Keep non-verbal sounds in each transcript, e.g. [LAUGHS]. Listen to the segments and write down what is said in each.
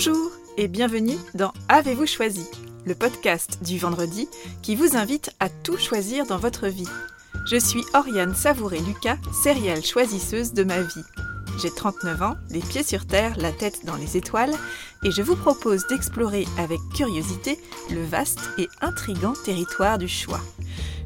Bonjour et bienvenue dans Avez-vous choisi, le podcast du vendredi qui vous invite à tout choisir dans votre vie. Je suis Oriane Savouré-Lucas, céréale choisisseuse de ma vie. J'ai 39 ans, les pieds sur terre, la tête dans les étoiles, et je vous propose d'explorer avec curiosité le vaste et intrigant territoire du choix.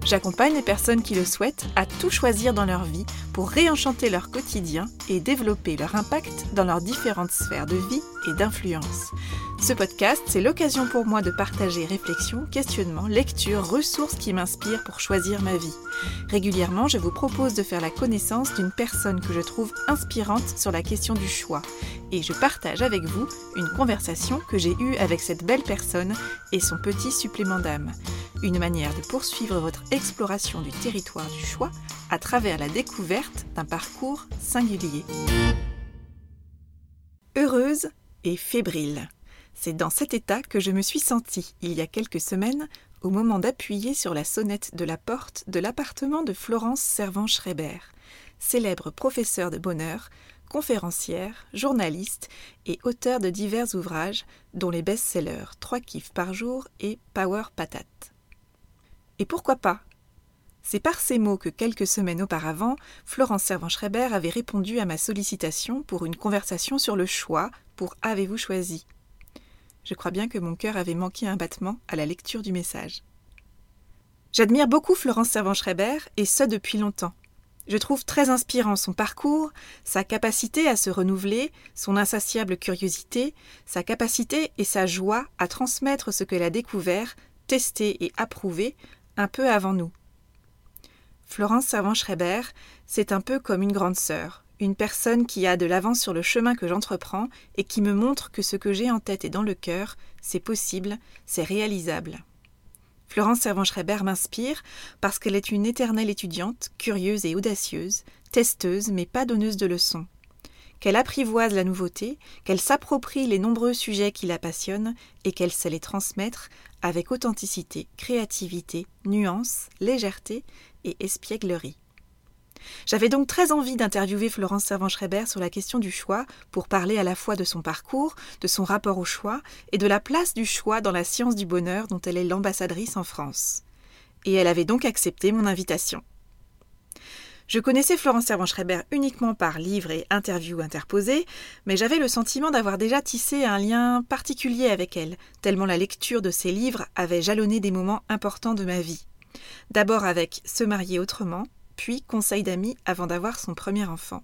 J'accompagne les personnes qui le souhaitent à tout choisir dans leur vie pour réenchanter leur quotidien et développer leur impact dans leurs différentes sphères de vie et d'influence. Ce podcast, c'est l'occasion pour moi de partager réflexions, questionnements, lectures, ressources qui m'inspirent pour choisir ma vie. Régulièrement, je vous propose de faire la connaissance d'une personne que je trouve inspirante sur la question du choix. Et je partage avec vous une conversation que j'ai eue avec cette belle personne et son petit supplément d'âme une manière de poursuivre votre exploration du territoire du choix à travers la découverte d'un parcours singulier. Heureuse et fébrile. C'est dans cet état que je me suis sentie il y a quelques semaines au moment d'appuyer sur la sonnette de la porte de l'appartement de Florence Servan-Schreiber, célèbre professeure de bonheur, conférencière, journaliste et auteur de divers ouvrages, dont les best-sellers 3 kiffs par jour et Power Patate. Et pourquoi pas? C'est par ces mots que quelques semaines auparavant, Florence Servan-Schreiber avait répondu à ma sollicitation pour une conversation sur le choix Avez-vous choisi? Je crois bien que mon cœur avait manqué un battement à la lecture du message. J'admire beaucoup Florence Servan-Schreiber, et ce depuis longtemps. Je trouve très inspirant son parcours, sa capacité à se renouveler, son insatiable curiosité, sa capacité et sa joie à transmettre ce qu'elle a découvert, testé et approuvé un peu avant nous. Florence Servan-Schreiber, c'est un peu comme une grande sœur, une personne qui a de l'avance sur le chemin que j'entreprends et qui me montre que ce que j'ai en tête et dans le cœur, c'est possible, c'est réalisable. Florence Servan-Schreiber m'inspire parce qu'elle est une éternelle étudiante, curieuse et audacieuse, testeuse mais pas donneuse de leçons. Qu'elle apprivoise la nouveauté, qu'elle s'approprie les nombreux sujets qui la passionnent et qu'elle sait les transmettre avec authenticité, créativité, nuance, légèreté et espièglerie. J'avais donc très envie d'interviewer Florence Servan-Schreiber sur la question du choix pour parler à la fois de son parcours, de son rapport au choix et de la place du choix dans la science du bonheur dont elle est l'ambassadrice en France. Et elle avait donc accepté mon invitation. Je connaissais Florence Servan-Schreiber uniquement par livres et interviews interposées, mais j'avais le sentiment d'avoir déjà tissé un lien particulier avec elle, tellement la lecture de ses livres avait jalonné des moments importants de ma vie. D'abord avec Se marier autrement, Conseil d'amis avant d'avoir son premier enfant.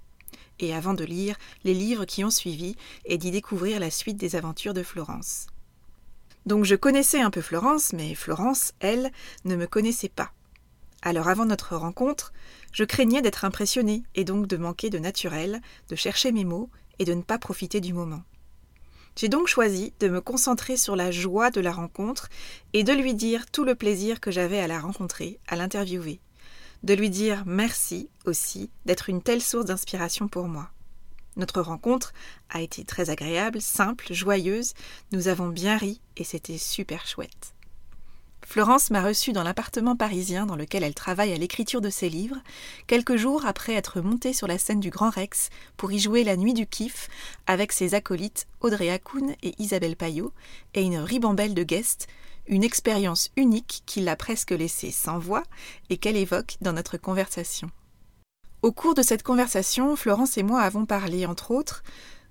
Et avant de lire les livres qui ont suivi et d'y découvrir la suite des aventures de Florence. Donc je connaissais un peu Florence, mais Florence, elle, ne me connaissait pas. Alors avant notre rencontre, je craignais d'être impressionnée et donc de manquer de naturel, de chercher mes mots et de ne pas profiter du moment. J'ai donc choisi de me concentrer sur la joie de la rencontre et de lui dire tout le plaisir que j'avais à la rencontrer, à l'interviewer. De lui dire merci aussi d'être une telle source d'inspiration pour moi. Notre rencontre a été très agréable, simple, joyeuse, nous avons bien ri et c'était super chouette. Florence m'a reçue dans l'appartement parisien dans lequel elle travaille à l'écriture de ses livres, quelques jours après être montée sur la scène du Grand Rex pour y jouer La Nuit du Kiff avec ses acolytes Audrey Hakoun et Isabelle Payot et une ribambelle de guests, une expérience unique qui l'a presque laissée sans voix et qu'elle évoque dans notre conversation. Au cours de cette conversation, Florence et moi avons parlé, entre autres,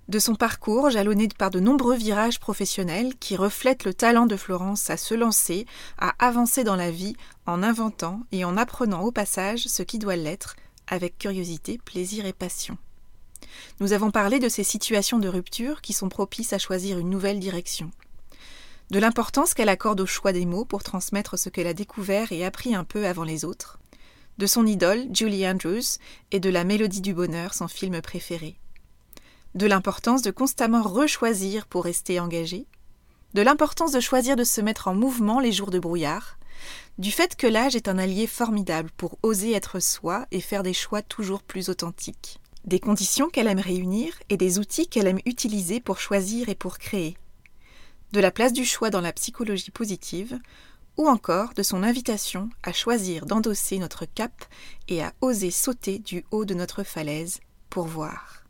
de son parcours jalonné par de nombreux virages professionnels qui reflètent le talent de Florence à se lancer, à avancer dans la vie en inventant et en apprenant au passage ce qui doit l'être, avec curiosité, plaisir et passion. Nous avons parlé de ces situations de rupture qui sont propices à choisir une nouvelle direction. De l'importance qu'elle accorde au choix des mots pour transmettre ce qu'elle a découvert et appris un peu avant les autres. De son idole, Julie Andrews, et de La Mélodie du Bonheur, son film préféré de l'importance de constamment rechoisir pour rester engagé, de l'importance de choisir de se mettre en mouvement les jours de brouillard, du fait que l'âge est un allié formidable pour oser être soi et faire des choix toujours plus authentiques, des conditions qu'elle aime réunir et des outils qu'elle aime utiliser pour choisir et pour créer, de la place du choix dans la psychologie positive, ou encore de son invitation à choisir d'endosser notre cap et à oser sauter du haut de notre falaise pour voir.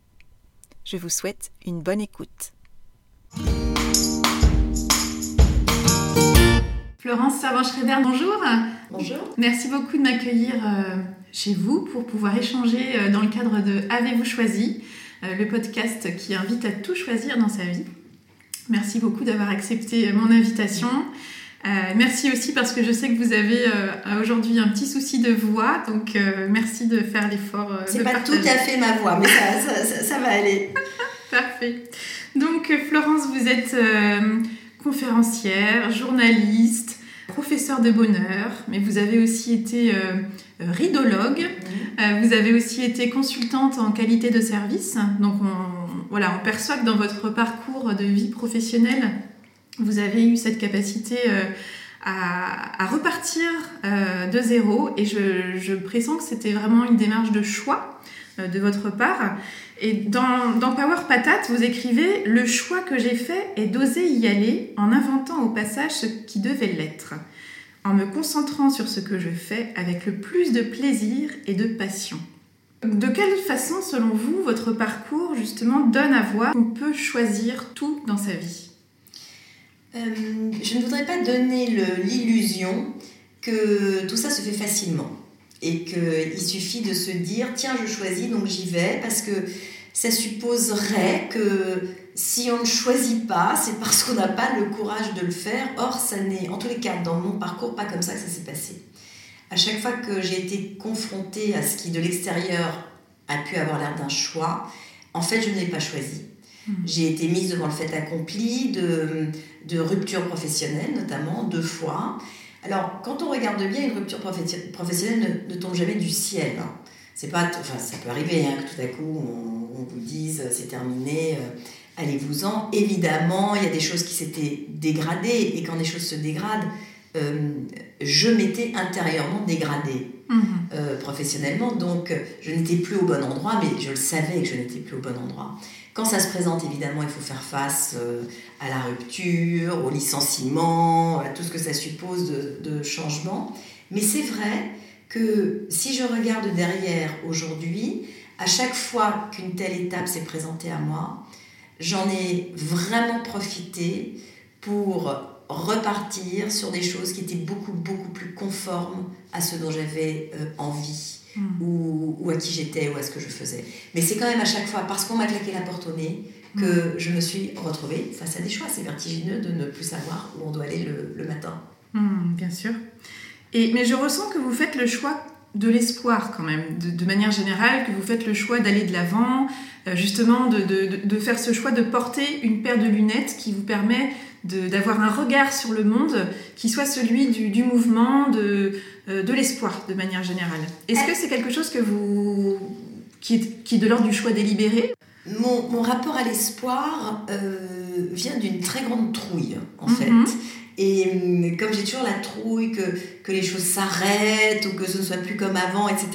Je vous souhaite une bonne écoute. Florence Servan-Schreiber, bonjour. Bonjour. Merci beaucoup de m'accueillir euh, chez vous pour pouvoir échanger euh, dans le cadre de Avez-vous choisi, euh, le podcast qui invite à tout choisir dans sa vie. Merci beaucoup d'avoir accepté mon invitation. merci aussi parce que je sais que vous avez aujourd'hui un petit souci de voix, donc merci de faire l'effort. C'est pas tout à fait ma voix, mais ça, ça va aller. [LAUGHS] Parfait. Donc Florence, vous êtes conférencière, journaliste, professeur de bonheur, mais vous avez aussi été euh, euh, ridologue, euh, vous avez aussi été consultante en qualité de service. Donc on, voilà, on perçoit que dans votre parcours de vie professionnelle, vous avez eu cette capacité à, repartir de zéro et je, pressens que c'était vraiment une démarche de choix de votre part. Et dans, dans, Power Patate, vous écrivez Le choix que j'ai fait est d'oser y aller en inventant au passage ce qui devait l'être en me concentrant sur ce que je fais avec le plus de plaisir et de passion. De quelle façon, selon vous, votre parcours justement donne à voir qu'on peut choisir tout dans sa vie? Euh, Je ne voudrais pas donner l'illusion que tout ça se fait facilement et qu'il suffit de se dire tiens je choisis donc j'y vais parce que ça supposerait que si on ne choisit pas, c'est parce qu'on n'a pas le courage de le faire. Or, ça n'est, en tous les cas, dans mon parcours, pas comme ça que ça s'est passé. À chaque fois que j'ai été confrontée à ce qui, de l'extérieur, a pu avoir l'air d'un choix, en fait, je ne l'ai pas choisi. Hmm. J'ai été mise devant le fait accompli de, de rupture professionnelle, notamment deux fois. Alors, quand on regarde bien, une rupture professionnelle ne, tombe jamais du ciel. Hein. C'est pas, enfin, ça peut arriver hein, que tout à coup on, on vous dise c'est terminé. Euh, allez-vous-en. Évidemment, il y a des choses qui s'étaient dégradées, et quand des choses se dégradent, euh, je m'étais intérieurement dégradée mhm. euh, professionnellement, donc je n'étais plus au bon endroit, mais je le savais que je n'étais plus au bon endroit. Quand ça se présente, évidemment, il faut faire face euh, à la rupture, au licenciement, à tout ce que ça suppose de, de changement. Mais c'est vrai que si je regarde derrière aujourd'hui, à chaque fois qu'une telle étape s'est présentée à moi, j'en ai vraiment profité pour repartir sur des choses qui étaient beaucoup, beaucoup plus conformes à ce dont j'avais euh, envie hmm. ou, à qui j'étais ou à ce que je faisais. Mais c'est quand même à chaque fois, parce qu'on m'a claqué la porte au nez, que hmm. je me suis retrouvée face à des choix. C'est vertigineux de ne plus savoir où on doit aller le, matin. Hmm, bien sûr. Et, mais je ressens que vous faites le choix de l'espoir quand même, de, manière générale, que vous faites le choix d'aller de l'avant, euh, justement de, de, de, faire ce choix de porter une paire de lunettes qui vous permet d'avoir un regard sur le monde qui soit celui du, du mouvement, de, euh, de l'espoir de manière générale. Est-ce que c'est quelque chose que vous, qui, est, qui est de l'ordre du choix délibéré? Mon, mon, rapport à l'espoir euh, vient d'une très grande trouille, en mhm. fait. Et hum, comme j'ai toujours la trouille que, que les choses s'arrêtent ou que ce ne soit plus comme avant, etc.,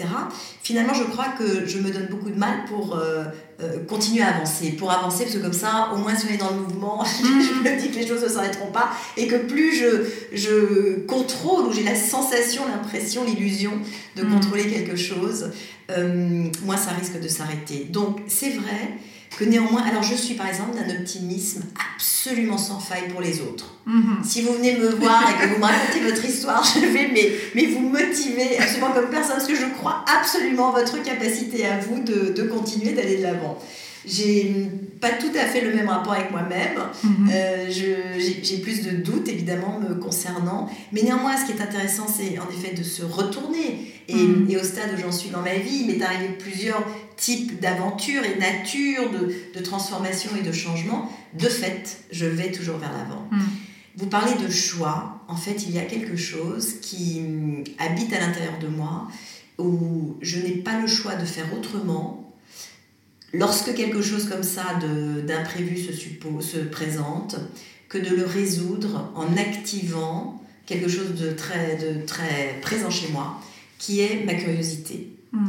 finalement, je crois que je me donne beaucoup de mal pour euh, euh, continuer à avancer. Pour avancer, parce que comme ça, au moins, si on est dans le mouvement, [LAUGHS] je me dis que les choses ne s'arrêteront pas et que plus je, je contrôle ou j'ai la sensation, l'impression, l'illusion de mm. contrôler quelque chose, euh, moins ça risque de s'arrêter. Donc, c'est vrai que néanmoins, alors je suis par exemple d'un optimisme absolument sans faille pour les autres. Mhm. Si vous venez me voir et que vous me racontez votre histoire, je vais mais, mais vous motiver absolument comme personne, parce que je crois absolument votre capacité à vous de, de continuer d'aller de l'avant. J'ai pas tout à fait le même rapport avec moi-même. Mhm. Euh, j'ai plus de doutes, évidemment, me concernant. Mais néanmoins, ce qui est intéressant, c'est en effet de se retourner. Et, mhm. et au stade où j'en suis dans ma vie, il m'est arrivé plusieurs types d'aventures et natures de, de, transformation et de changement. De fait, je vais toujours vers l'avant. Mhm. Vous parlez de choix. En fait, il y a quelque chose qui habite à l'intérieur de moi où je n'ai pas le choix de faire autrement lorsque quelque chose comme ça d'imprévu se, se présente, que de le résoudre en activant quelque chose de très, de très présent chez moi, qui est ma curiosité. Hmm.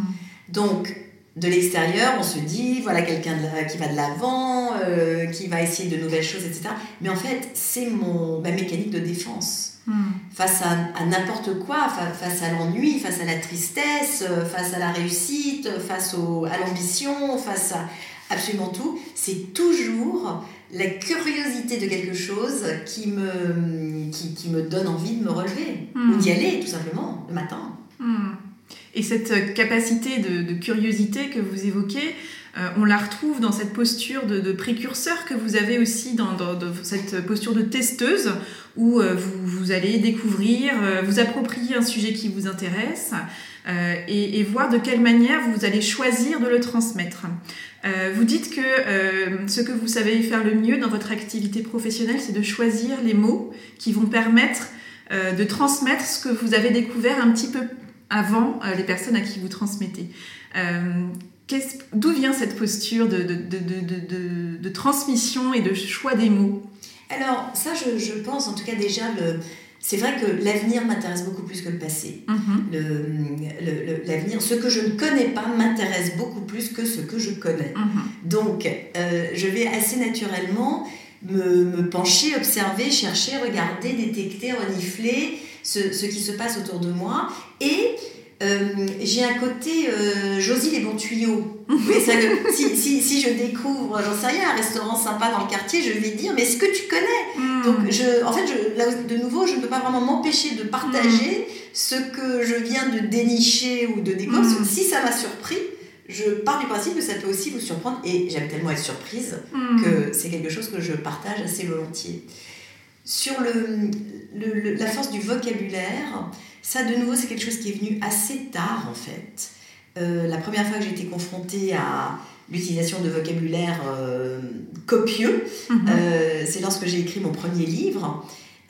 Donc, de l'extérieur, on se dit, voilà quelqu'un qui va de l'avant, euh, qui va essayer de nouvelles choses, etc. Mais en fait, c'est ma mécanique de défense. Hmm. Face à, n'importe quoi, face à l'ennui, face à la tristesse, euh, face à la réussite, face au, à l'ambition, face absolument tout. C'est toujours la curiosité de quelque chose qui me, qui, me donne envie de me relever ou hmm. d'y aller tout simplement le matin. Hmm. Et cette capacité de, curiosité que vous évoquez, euh, on la retrouve dans cette posture de, précurseur que vous avez aussi dans, cette posture de testeuse où euh, vous, allez découvrir, euh, vous approprier un sujet qui vous intéresse et, voir de quelle manière vous allez choisir de le transmettre. vous dites que ce que vous savez faire le mieux dans votre activité professionnelle, c'est de choisir les mots qui vont permettre de transmettre ce que vous avez découvert un petit peu avant les personnes à qui vous transmettez. D'où vient cette posture de, de, de, de, transmission et de choix des mots? Alors, ça, je, je, pense, en tout cas, déjà, c'est vrai que l'avenir m'intéresse beaucoup plus que le passé. Mm-hmm. L'avenir, ce que je ne connais pas m'intéresse beaucoup plus que ce que je connais. Mm-hmm. Donc, euh, je vais assez naturellement me, me, pencher, observer, chercher, regarder, détecter, renifler ce, ce qui se passe autour de moi et euh, j'ai un côté euh, Josie les bons tuyaux. mais ça, si, si, si, je découvre, j'en sais rien, un restaurant sympa dans le quartier, je vais dire, mais est-ce que tu connais hmm. Donc, je, en fait, je, là, de nouveau, je ne peux pas vraiment m'empêcher de partager hmm. ce que je viens de dénicher ou de découvrir. Hmm. Si ça m'a surpris, je pars du principe que ça peut aussi vous surprendre. Et j'aime tellement être surprise que c'est quelque chose que je partage assez volontiers. Sur le, le, la force du vocabulaire, ça, de nouveau, c'est quelque chose qui est venu assez tard, en fait. Euh, la première fois que j'ai été confrontée à l'utilisation de vocabulaire euh, copieux, mhm. euh, c'est lorsque j'ai écrit mon premier livre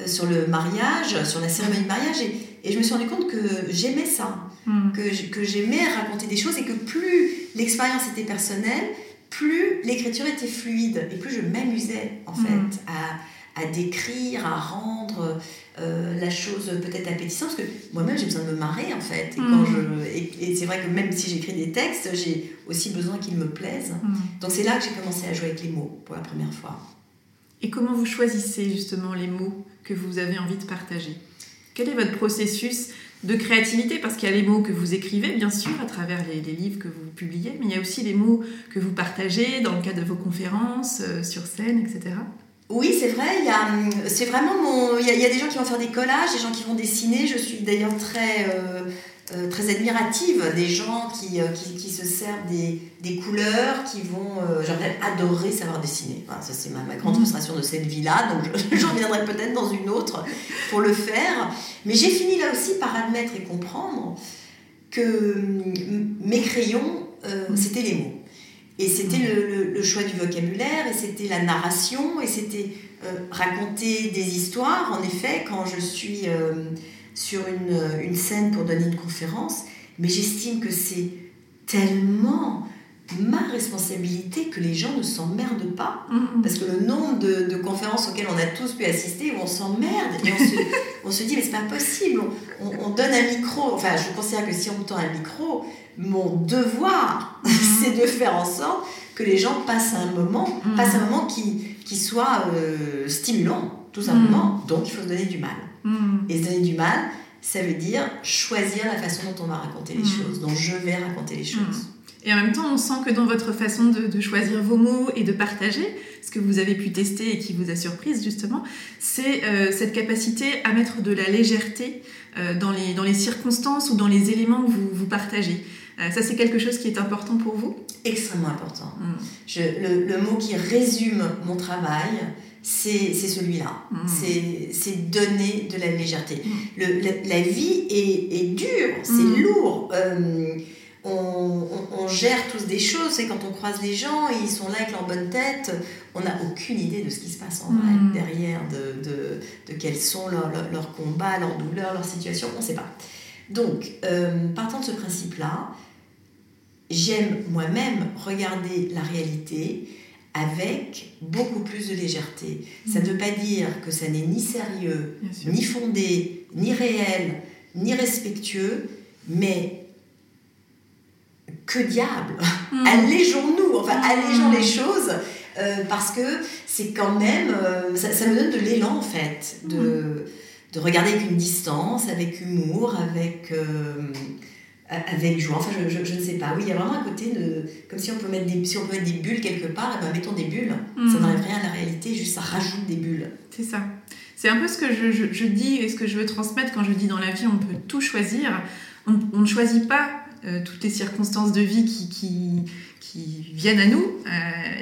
sur le mariage, sur la cérémonie de mariage, et, je me suis rendu compte que j'aimais ça, mhm. que, j'aimais raconter des choses, et que plus l'expérience était personnelle, plus l'écriture était fluide, et plus je m'amusais, en mhm. fait, à, à décrire, à rendre euh, la chose peut-être appétissante, parce que moi-même j'ai besoin de me marrer en fait. Et, mm. et, c'est vrai que même si j'écris des textes, j'ai aussi besoin qu'ils me plaisent. Mm. Donc c'est là que j'ai commencé à jouer avec les mots pour la première fois. Et comment vous choisissez justement les mots que vous avez envie de partager? Quel est votre processus de créativité? Parce qu'il y a les mots que vous écrivez, bien sûr, à travers les, livres que vous publiez, mais il y a aussi les mots que vous partagez dans le cadre de vos conférences, euh, sur scène, etc. Oui, c'est vrai. Il y a, c'est vraiment mon. Il y, a, des gens qui vont faire des collages, des gens qui vont dessiner. Je suis d'ailleurs très, euh, euh, très admirative des gens qui, euh, qui, qui, se servent des, des, couleurs, qui vont. J'aurais adoré savoir dessiner. ça, c'est ma, ma, grande mmh. frustration de cette vie-là. Donc, [LAUGHS] j'en viendrai peut-être dans une autre pour le faire. Mais j'ai fini là aussi par admettre et comprendre que mes crayons, c'était les mots. Et c'était le, choix du vocabulaire, et c'était la narration, et c'était euh, raconter des histoires. En effet, quand je suis euh, sur une, scène pour donner une conférence, mais j'estime que c'est tellement ma responsabilité que les gens ne s'emmerdent pas. Mm-hmm. Parce que le nombre de, de, conférences auxquelles on a tous pu assister, où on s'emmerde, et on se, [LAUGHS] on se, dit, mais c'est pas possible, on, on, donne un micro, enfin je considère que si on me tend un micro, mon devoir, mhm. c'est de faire en sorte que les gens passent un moment, mhm. passent un moment qui, qui soit euh, stimulant, tout simplement. Donc, il faut se donner du mal. Et se donner du mal, ça veut dire choisir la façon dont on va raconter les choses, dont je vais raconter les choses. Et en même temps, on sent que dans votre façon de, choisir vos mots et de partager, ce que vous avez pu tester et qui vous a surprise justement, c'est euh, cette capacité à mettre de la légèreté euh, dans, les, dans les circonstances ou dans les éléments que vous, vous partagez. Euh, ça, c'est quelque chose qui est important pour vous? Extrêmement important. Mm. le, mot qui résume mon travail, c'est celui-là. Mm. C'est donner de la légèreté. Mm. la, vie est, est dure, c'est lourd. On, on, gère tous des choses et quand on croise les gens ils sont là avec leur bonne tête, on n'a aucune idée de ce qui se passe en vrai derrière, de, de, de, quels sont leurs leur combats, leurs douleurs, leurs situations, on ne sait pas. Donc, euh, partant de ce principe-là, j'aime moi-même regarder la réalité avec beaucoup plus de légèreté. Ça ne veut pas dire que ça n'est ni sérieux, ni fondé, ni réel, ni respectueux, mais que diable mm. Allégeons-nous, enfin mm. allégeons les choses, euh, parce que c'est quand même, euh, ça, me donne de l'élan en fait, de, mm. de regarder avec une distance, avec humour, avec... Euh, avec joie. Enfin, je, ne sais pas. Oui, il y a vraiment un côté de, comme si on peut mettre des, si on peut mettre des bulles quelque part, eh ben, mettons des bulles. Ça n'enlève rien à la réalité, juste ça rajoute des bulles. C'est ça. C'est un peu ce que je, je, dis et ce que je veux transmettre quand je dis dans la vie, on peut tout choisir. On, ne choisit pas toutes les circonstances de vie qui, viennent à nous euh,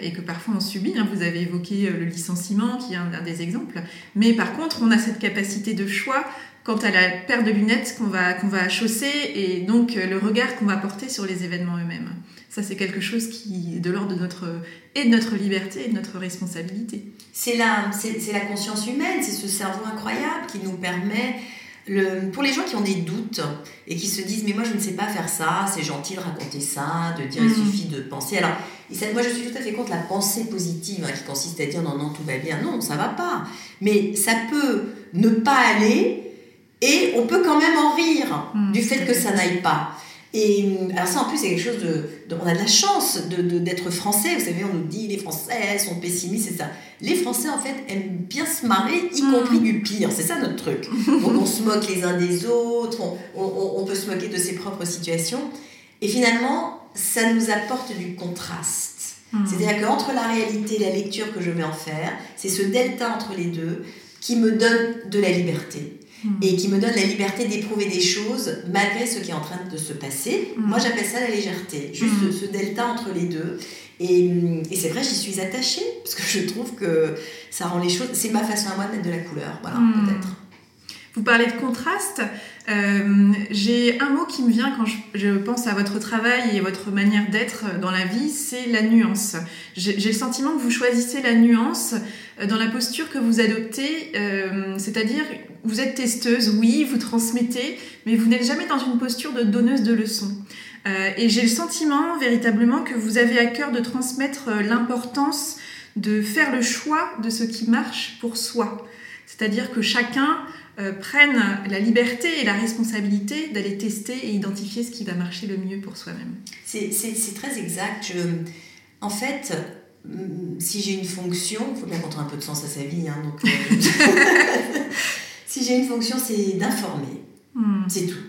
et que parfois on subit. Hein. Vous avez évoqué euh, le licenciement qui est un, des exemples. Mais par contre, on a cette capacité de choix quant à la paire de lunettes qu'on va, qu'on va chausser et donc euh, le regard qu'on va porter sur les événements eux-mêmes. Ça, c'est quelque chose qui est de l'ordre de notre, de notre liberté et de notre responsabilité. C'est la, c'est, la conscience humaine, c'est ce cerveau incroyable qui nous permet le, pour les gens qui ont des doutes et qui se disent mais moi je ne sais pas faire ça, c'est gentil de raconter ça, de dire il mm. suffit de penser. Alors moi je suis tout à fait contre la pensée positive hein, qui consiste à dire non non tout va bien, non ça va pas. Mais ça peut ne pas aller et on peut quand même en rire mmh, du fait que ça n'aille pas. Et alors ça en plus c'est quelque chose de, on a de la chance de, d'être français. Vous savez on nous dit les Français sont pessimistes c'est ça. Les Français en fait aiment bien se marrer y mmh. compris du pire. C'est ça notre truc. Donc on se moque les uns des autres, on, on, peut se moquer de ses propres situations. Et finalement ça nous apporte du contraste. Mmh. C'est-à-dire qu'entre la réalité et la lecture que je vais en faire, c'est ce delta entre les deux qui me donne de la liberté et qui me donne la liberté d'éprouver des choses malgré ce qui est en train de se passer. Mm. Moi, j'appelle ça la légèreté, juste mm. ce, delta entre les deux. Et, et c'est vrai, j'y suis attachée, parce que je trouve que ça rend les choses. C'est ma façon à moi de mettre de la couleur, voilà, mm. peut-être. Vous parlez de contraste. Euh, j'ai un mot qui me vient quand je, pense à votre travail et votre manière d'être dans la vie, c'est la nuance. J'ai le sentiment que vous choisissez la nuance euh, dans la posture que vous adoptez, euh, c'est-à-dire vous êtes testeuse, oui, vous transmettez, mais vous n'êtes jamais dans une posture de donneuse de leçons. et j'ai le sentiment véritablement que vous avez à cœur de transmettre l'importance de faire le choix de ce qui marche pour soi. C'est-à-dire que chacun euh, prennent la liberté et la responsabilité d'aller tester et identifier ce qui va marcher le mieux pour soi-même. C'est très exact. en fait, mm, si j'ai une fonction, il faut bien qu'on un peu de sens à sa vie, hein, donc, euh, [LAUGHS] si j'ai une fonction, c'est d'informer. Hmm. C'est tout.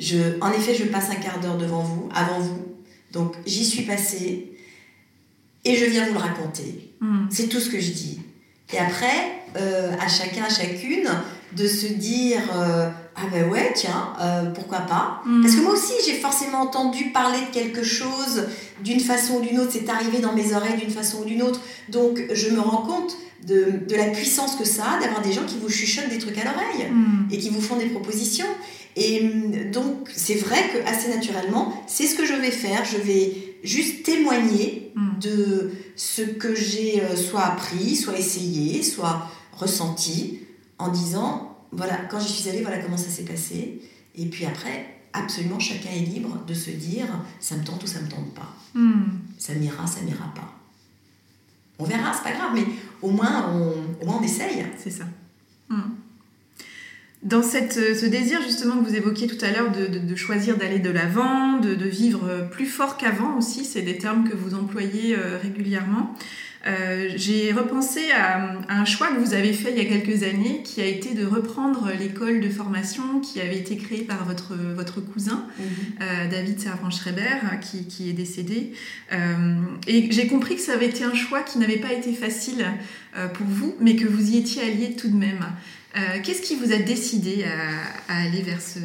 Je, en effet, je passe un quart d'heure devant vous, avant vous. Donc, j'y suis passée et je viens vous le raconter. Hmm. C'est tout ce que je dis. Et après, euh, à chacun, à chacune, de se dire euh, ah ben ouais tiens euh, pourquoi pas. Mm. parce que moi aussi j'ai forcément entendu parler de quelque chose d'une façon ou d'une autre. C'est arrivé dans mes oreilles d'une façon ou d'une autre. Donc je me rends compte de, de la puissance que ça a d'avoir des gens qui vous chuchotent des trucs à l'oreille mm. et qui vous font des propositions. Et mm, donc c'est vrai que assez naturellement c'est ce que je vais faire. Je vais juste témoigner de ce que j'ai euh, soit appris soit essayé soit ressenti en disant, voilà, quand j'y suis allée, voilà comment ça s'est passé. Et puis après, absolument, chacun est libre de se dire, ça me tente ou ça me tente pas. Hmm. Ça m'ira, ça m'ira pas. On verra, c'est pas grave, mais au moins on, au moins on essaye. C'est ça. Hmm. Dans cette, ce désir justement que vous évoquiez tout à l'heure de, de, choisir d'aller de l'avant, de, de, vivre plus fort qu'avant aussi, c'est des termes que vous employez euh, régulièrement. Euh, j'ai repensé à, un choix que vous avez fait il y a quelques années, qui a été de reprendre l'école de formation qui avait été créée par votre, votre cousin, mhm. euh, David Servan-Schreiber, qui, qui, est décédé. Euh, et j'ai compris que ça avait été un choix qui n'avait pas été facile pour vous, mais que vous y étiez allié tout de même. Qu'est-ce qui vous a décidé à, à aller vers ce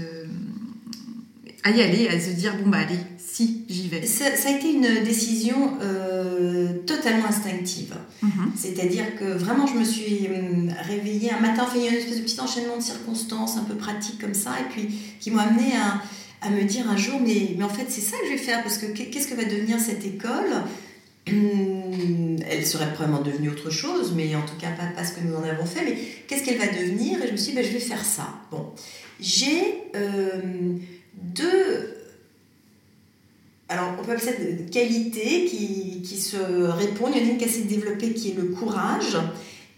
à y aller, à se dire bon bah allez, si j'y vais ça, a été une décision euh, totalement instinctive. Mhm. C'est-à-dire que vraiment je me suis hum, réveillée un matin, fait une espèce de petit enchaînement de circonstances un peu pratiques comme ça, et puis qui m'ont amené à, à, me dire un jour mais, mais en fait c'est ça que je vais faire, parce que qu'est-ce que va devenir cette école? Hum, elle serait probablement devenue autre chose, mais en tout cas pas, pas ce que nous en avons fait. Mais qu'est-ce qu'elle va devenir? Et je me suis dit, ben, je vais faire ça. Bon, j'ai euh, deux. Alors, on peut appeler ça de qualités qui, qui se répondent. Il y en a une qui est assez développée qui est le courage.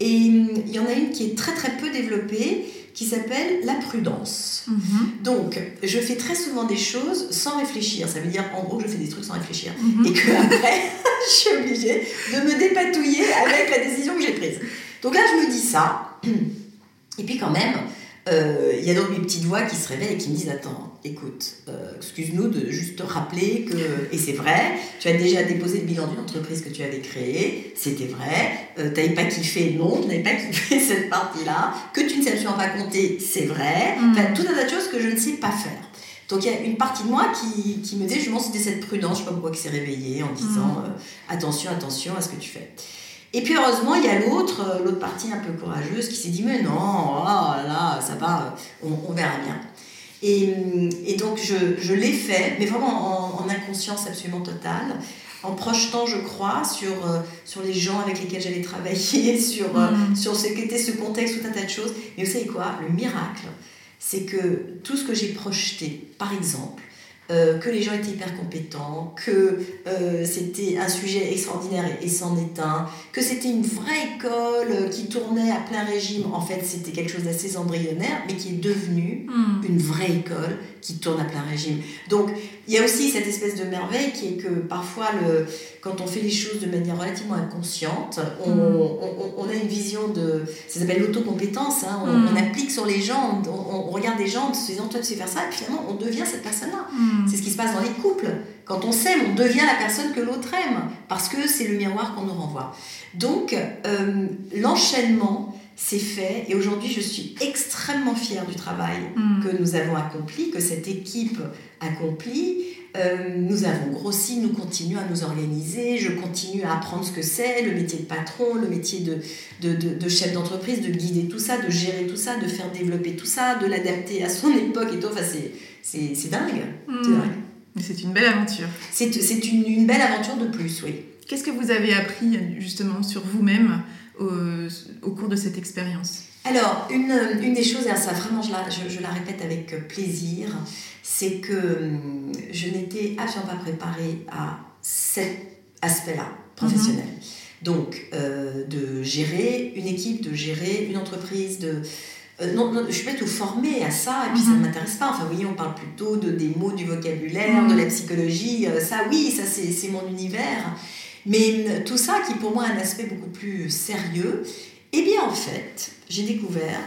Et il y en a une qui est très très peu développée qui s'appelle la prudence. Mhm. Donc, je fais très souvent des choses sans réfléchir. Ça veut dire, en gros, que je fais des trucs sans réfléchir. Mhm. Et que après, [LAUGHS] je suis obligée de me dépatouiller avec la décision que j'ai prise. Donc là, je me dis ça. [CLEARS THROAT] Et puis quand même, euh, il y a donc mes petites voix qui se réveillent et qui me disent Attends, écoute, euh, excuse-nous de juste te rappeler que, et c'est vrai, tu as déjà déposé le bilan d'une entreprise que tu avais créée, c'était vrai, euh, tu n'avais pas kiffé, non, tu n'avais pas kiffé [LAUGHS] cette partie-là, que tu ne sais absolument pas compter, c'est vrai, mm. enfin, tout un tas de choses que je ne sais pas faire. Donc il y a une partie de moi qui, qui me dit, je c'était cette prudence, je ne sais pas pourquoi qui s'est réveillée en disant mm. attention, attention à ce que tu fais. Et puis heureusement, il y a l'autre, euh, l'autre partie un peu courageuse qui s'est dit mais non, oh là, ça va, on, verra bien. Et, et donc je, je l'ai fait, mais vraiment en, inconscience absolument totale, en projetant, je crois, sur, euh, sur les gens avec lesquels j'allais travailler, [LAUGHS] sur, euh, mm. sur ce qu'était ce contexte, tout un tas de choses. Mais vous savez quoi? Le miracle, c'est que tout ce que j'ai projeté, par exemple, euh, que les gens étaient hyper compétents, que euh, c'était un sujet extraordinaire et, s'en est un, que c'était une vraie école qui tournait à plein régime. En fait, c'était quelque chose d'assez embryonnaire, mais qui est devenu hmm. une vraie école qui tourne à plein régime. Donc, il y a aussi cette espèce de merveille qui est que parfois, le, quand on fait les choses de manière relativement inconsciente, on, on, on a une vision de... Ça s'appelle l'autocompétence. Hein, on, hmm. applique sur les gens, on, regarde des gens en se disant, toi, tu sais faire ça, et finalement, on devient cette personne-là. Hmm. C'est ce qui se passe dans les couples. Quand on s'aime, on devient la personne que l'autre aime, parce que c'est le miroir qu'on nous renvoie. Donc, euh, l'enchaînement c'est fait et aujourd'hui je suis extrêmement fière du travail hmm. que nous avons accompli, que cette équipe accomplit. Euh, nous avons grossi, nous continuons à nous organiser, je continue à apprendre ce que c'est, le métier de patron, le métier de, de, de, chef d'entreprise, de guider tout ça, de gérer tout ça, de faire développer tout ça, de l'adapter à son [LAUGHS] époque et tout. Enfin, c'est dingue. Hmm. C'est une belle aventure. C'est une, une belle aventure de plus, oui. Qu'est-ce que vous avez appris justement sur vous-même au, cours de cette expérience alors, une, une, des choses, et ça vraiment je la, je, la répète avec plaisir, c'est que hum, je n'étais absolument pas préparée à cet aspect-là, professionnel. Mhm. Donc, euh, de gérer une équipe, de gérer une entreprise, de... Euh, non, non, je suis pas tout formée à ça, et puis ça ne mhm. m'intéresse pas. Enfin, vous voyez, on parle plutôt de, des mots, du vocabulaire, mhm. de la psychologie. Euh, ça, oui, ça, c'est mon univers. Mais tout ça qui pour moi a un aspect beaucoup plus sérieux, eh bien en fait, j'ai découvert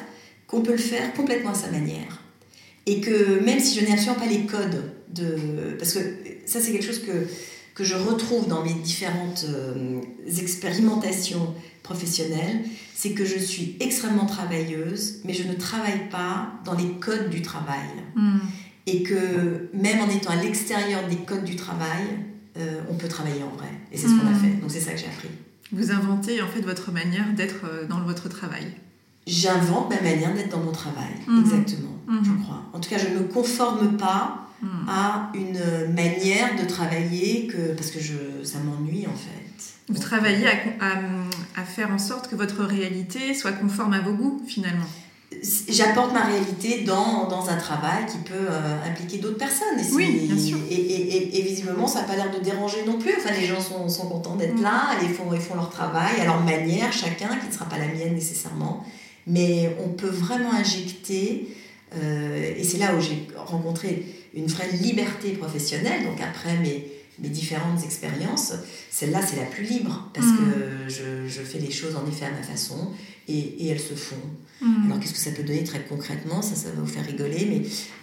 qu'on peut le faire complètement à sa manière. Et que même si je n'ai absolument pas les codes de... Parce que ça c'est quelque chose que, que je retrouve dans mes différentes euh, expérimentations professionnelles, c'est que je suis extrêmement travailleuse, mais je ne travaille pas dans les codes du travail. Hmm. Et que même en étant à l'extérieur des codes du travail, euh, on peut travailler en vrai. Et c'est ce qu'on a hmm. fait. Donc c'est ça que j'ai appris. Vous inventez en fait votre manière d'être euh, dans votre travail. J'invente ma manière d'être dans mon travail, hmm. exactement, hmm. je crois. En tout cas, je ne me conforme pas à une manière de travailler que parce que je, ça m'ennuie en fait. Vous travaillez à, à faire en sorte que votre réalité soit conforme à vos goûts finalement j'apporte ma réalité dans, dans, un travail qui peut euh, impliquer d'autres personnes. Et, oui, bien sûr. Et, et, et, visiblement, ça n'a pas l'air de déranger non plus. Enfin, les gens sont, sont contents d'être mm. là, ils font, ils font leur travail à leur manière, chacun, qui ne sera pas la mienne nécessairement. Mais on peut vraiment injecter, euh, et c'est là où j'ai rencontré une vraie liberté professionnelle. Donc après mes, mes différentes expériences, celle-là, c'est la plus libre, parce mm. que je, je, fais les choses en effet à ma façon, et, et elles se font. Mm. Alors qu'est-ce que ça peut donner très concrètement? Ça, ça va vous faire rigoler, mais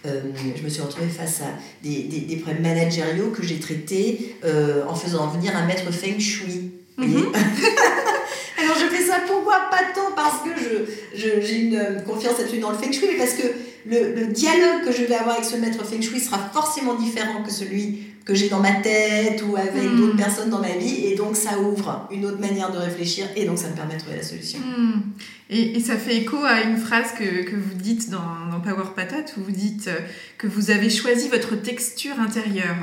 euh, je me suis retrouvée face à des, des, des problèmes managériaux que j'ai traités euh, en faisant venir un maître feng shui. Mm-hmm. [LAUGHS] Alors je fais ça pourquoi Pas tant? Parce que j'ai je, une confiance absolue dans le feng shui, mais parce que le, le, dialogue que je vais avoir avec ce maître feng shui sera forcément différent que celui que j'ai dans ma tête ou avec hmm. d'autres personnes dans ma vie. Et donc, ça ouvre une autre manière de réfléchir et donc ça me permet de trouver la solution. Hmm. Et, et, ça fait écho à une phrase que, que vous dites dans, dans, Power Patate où vous dites euh, que vous avez choisi votre texture intérieure.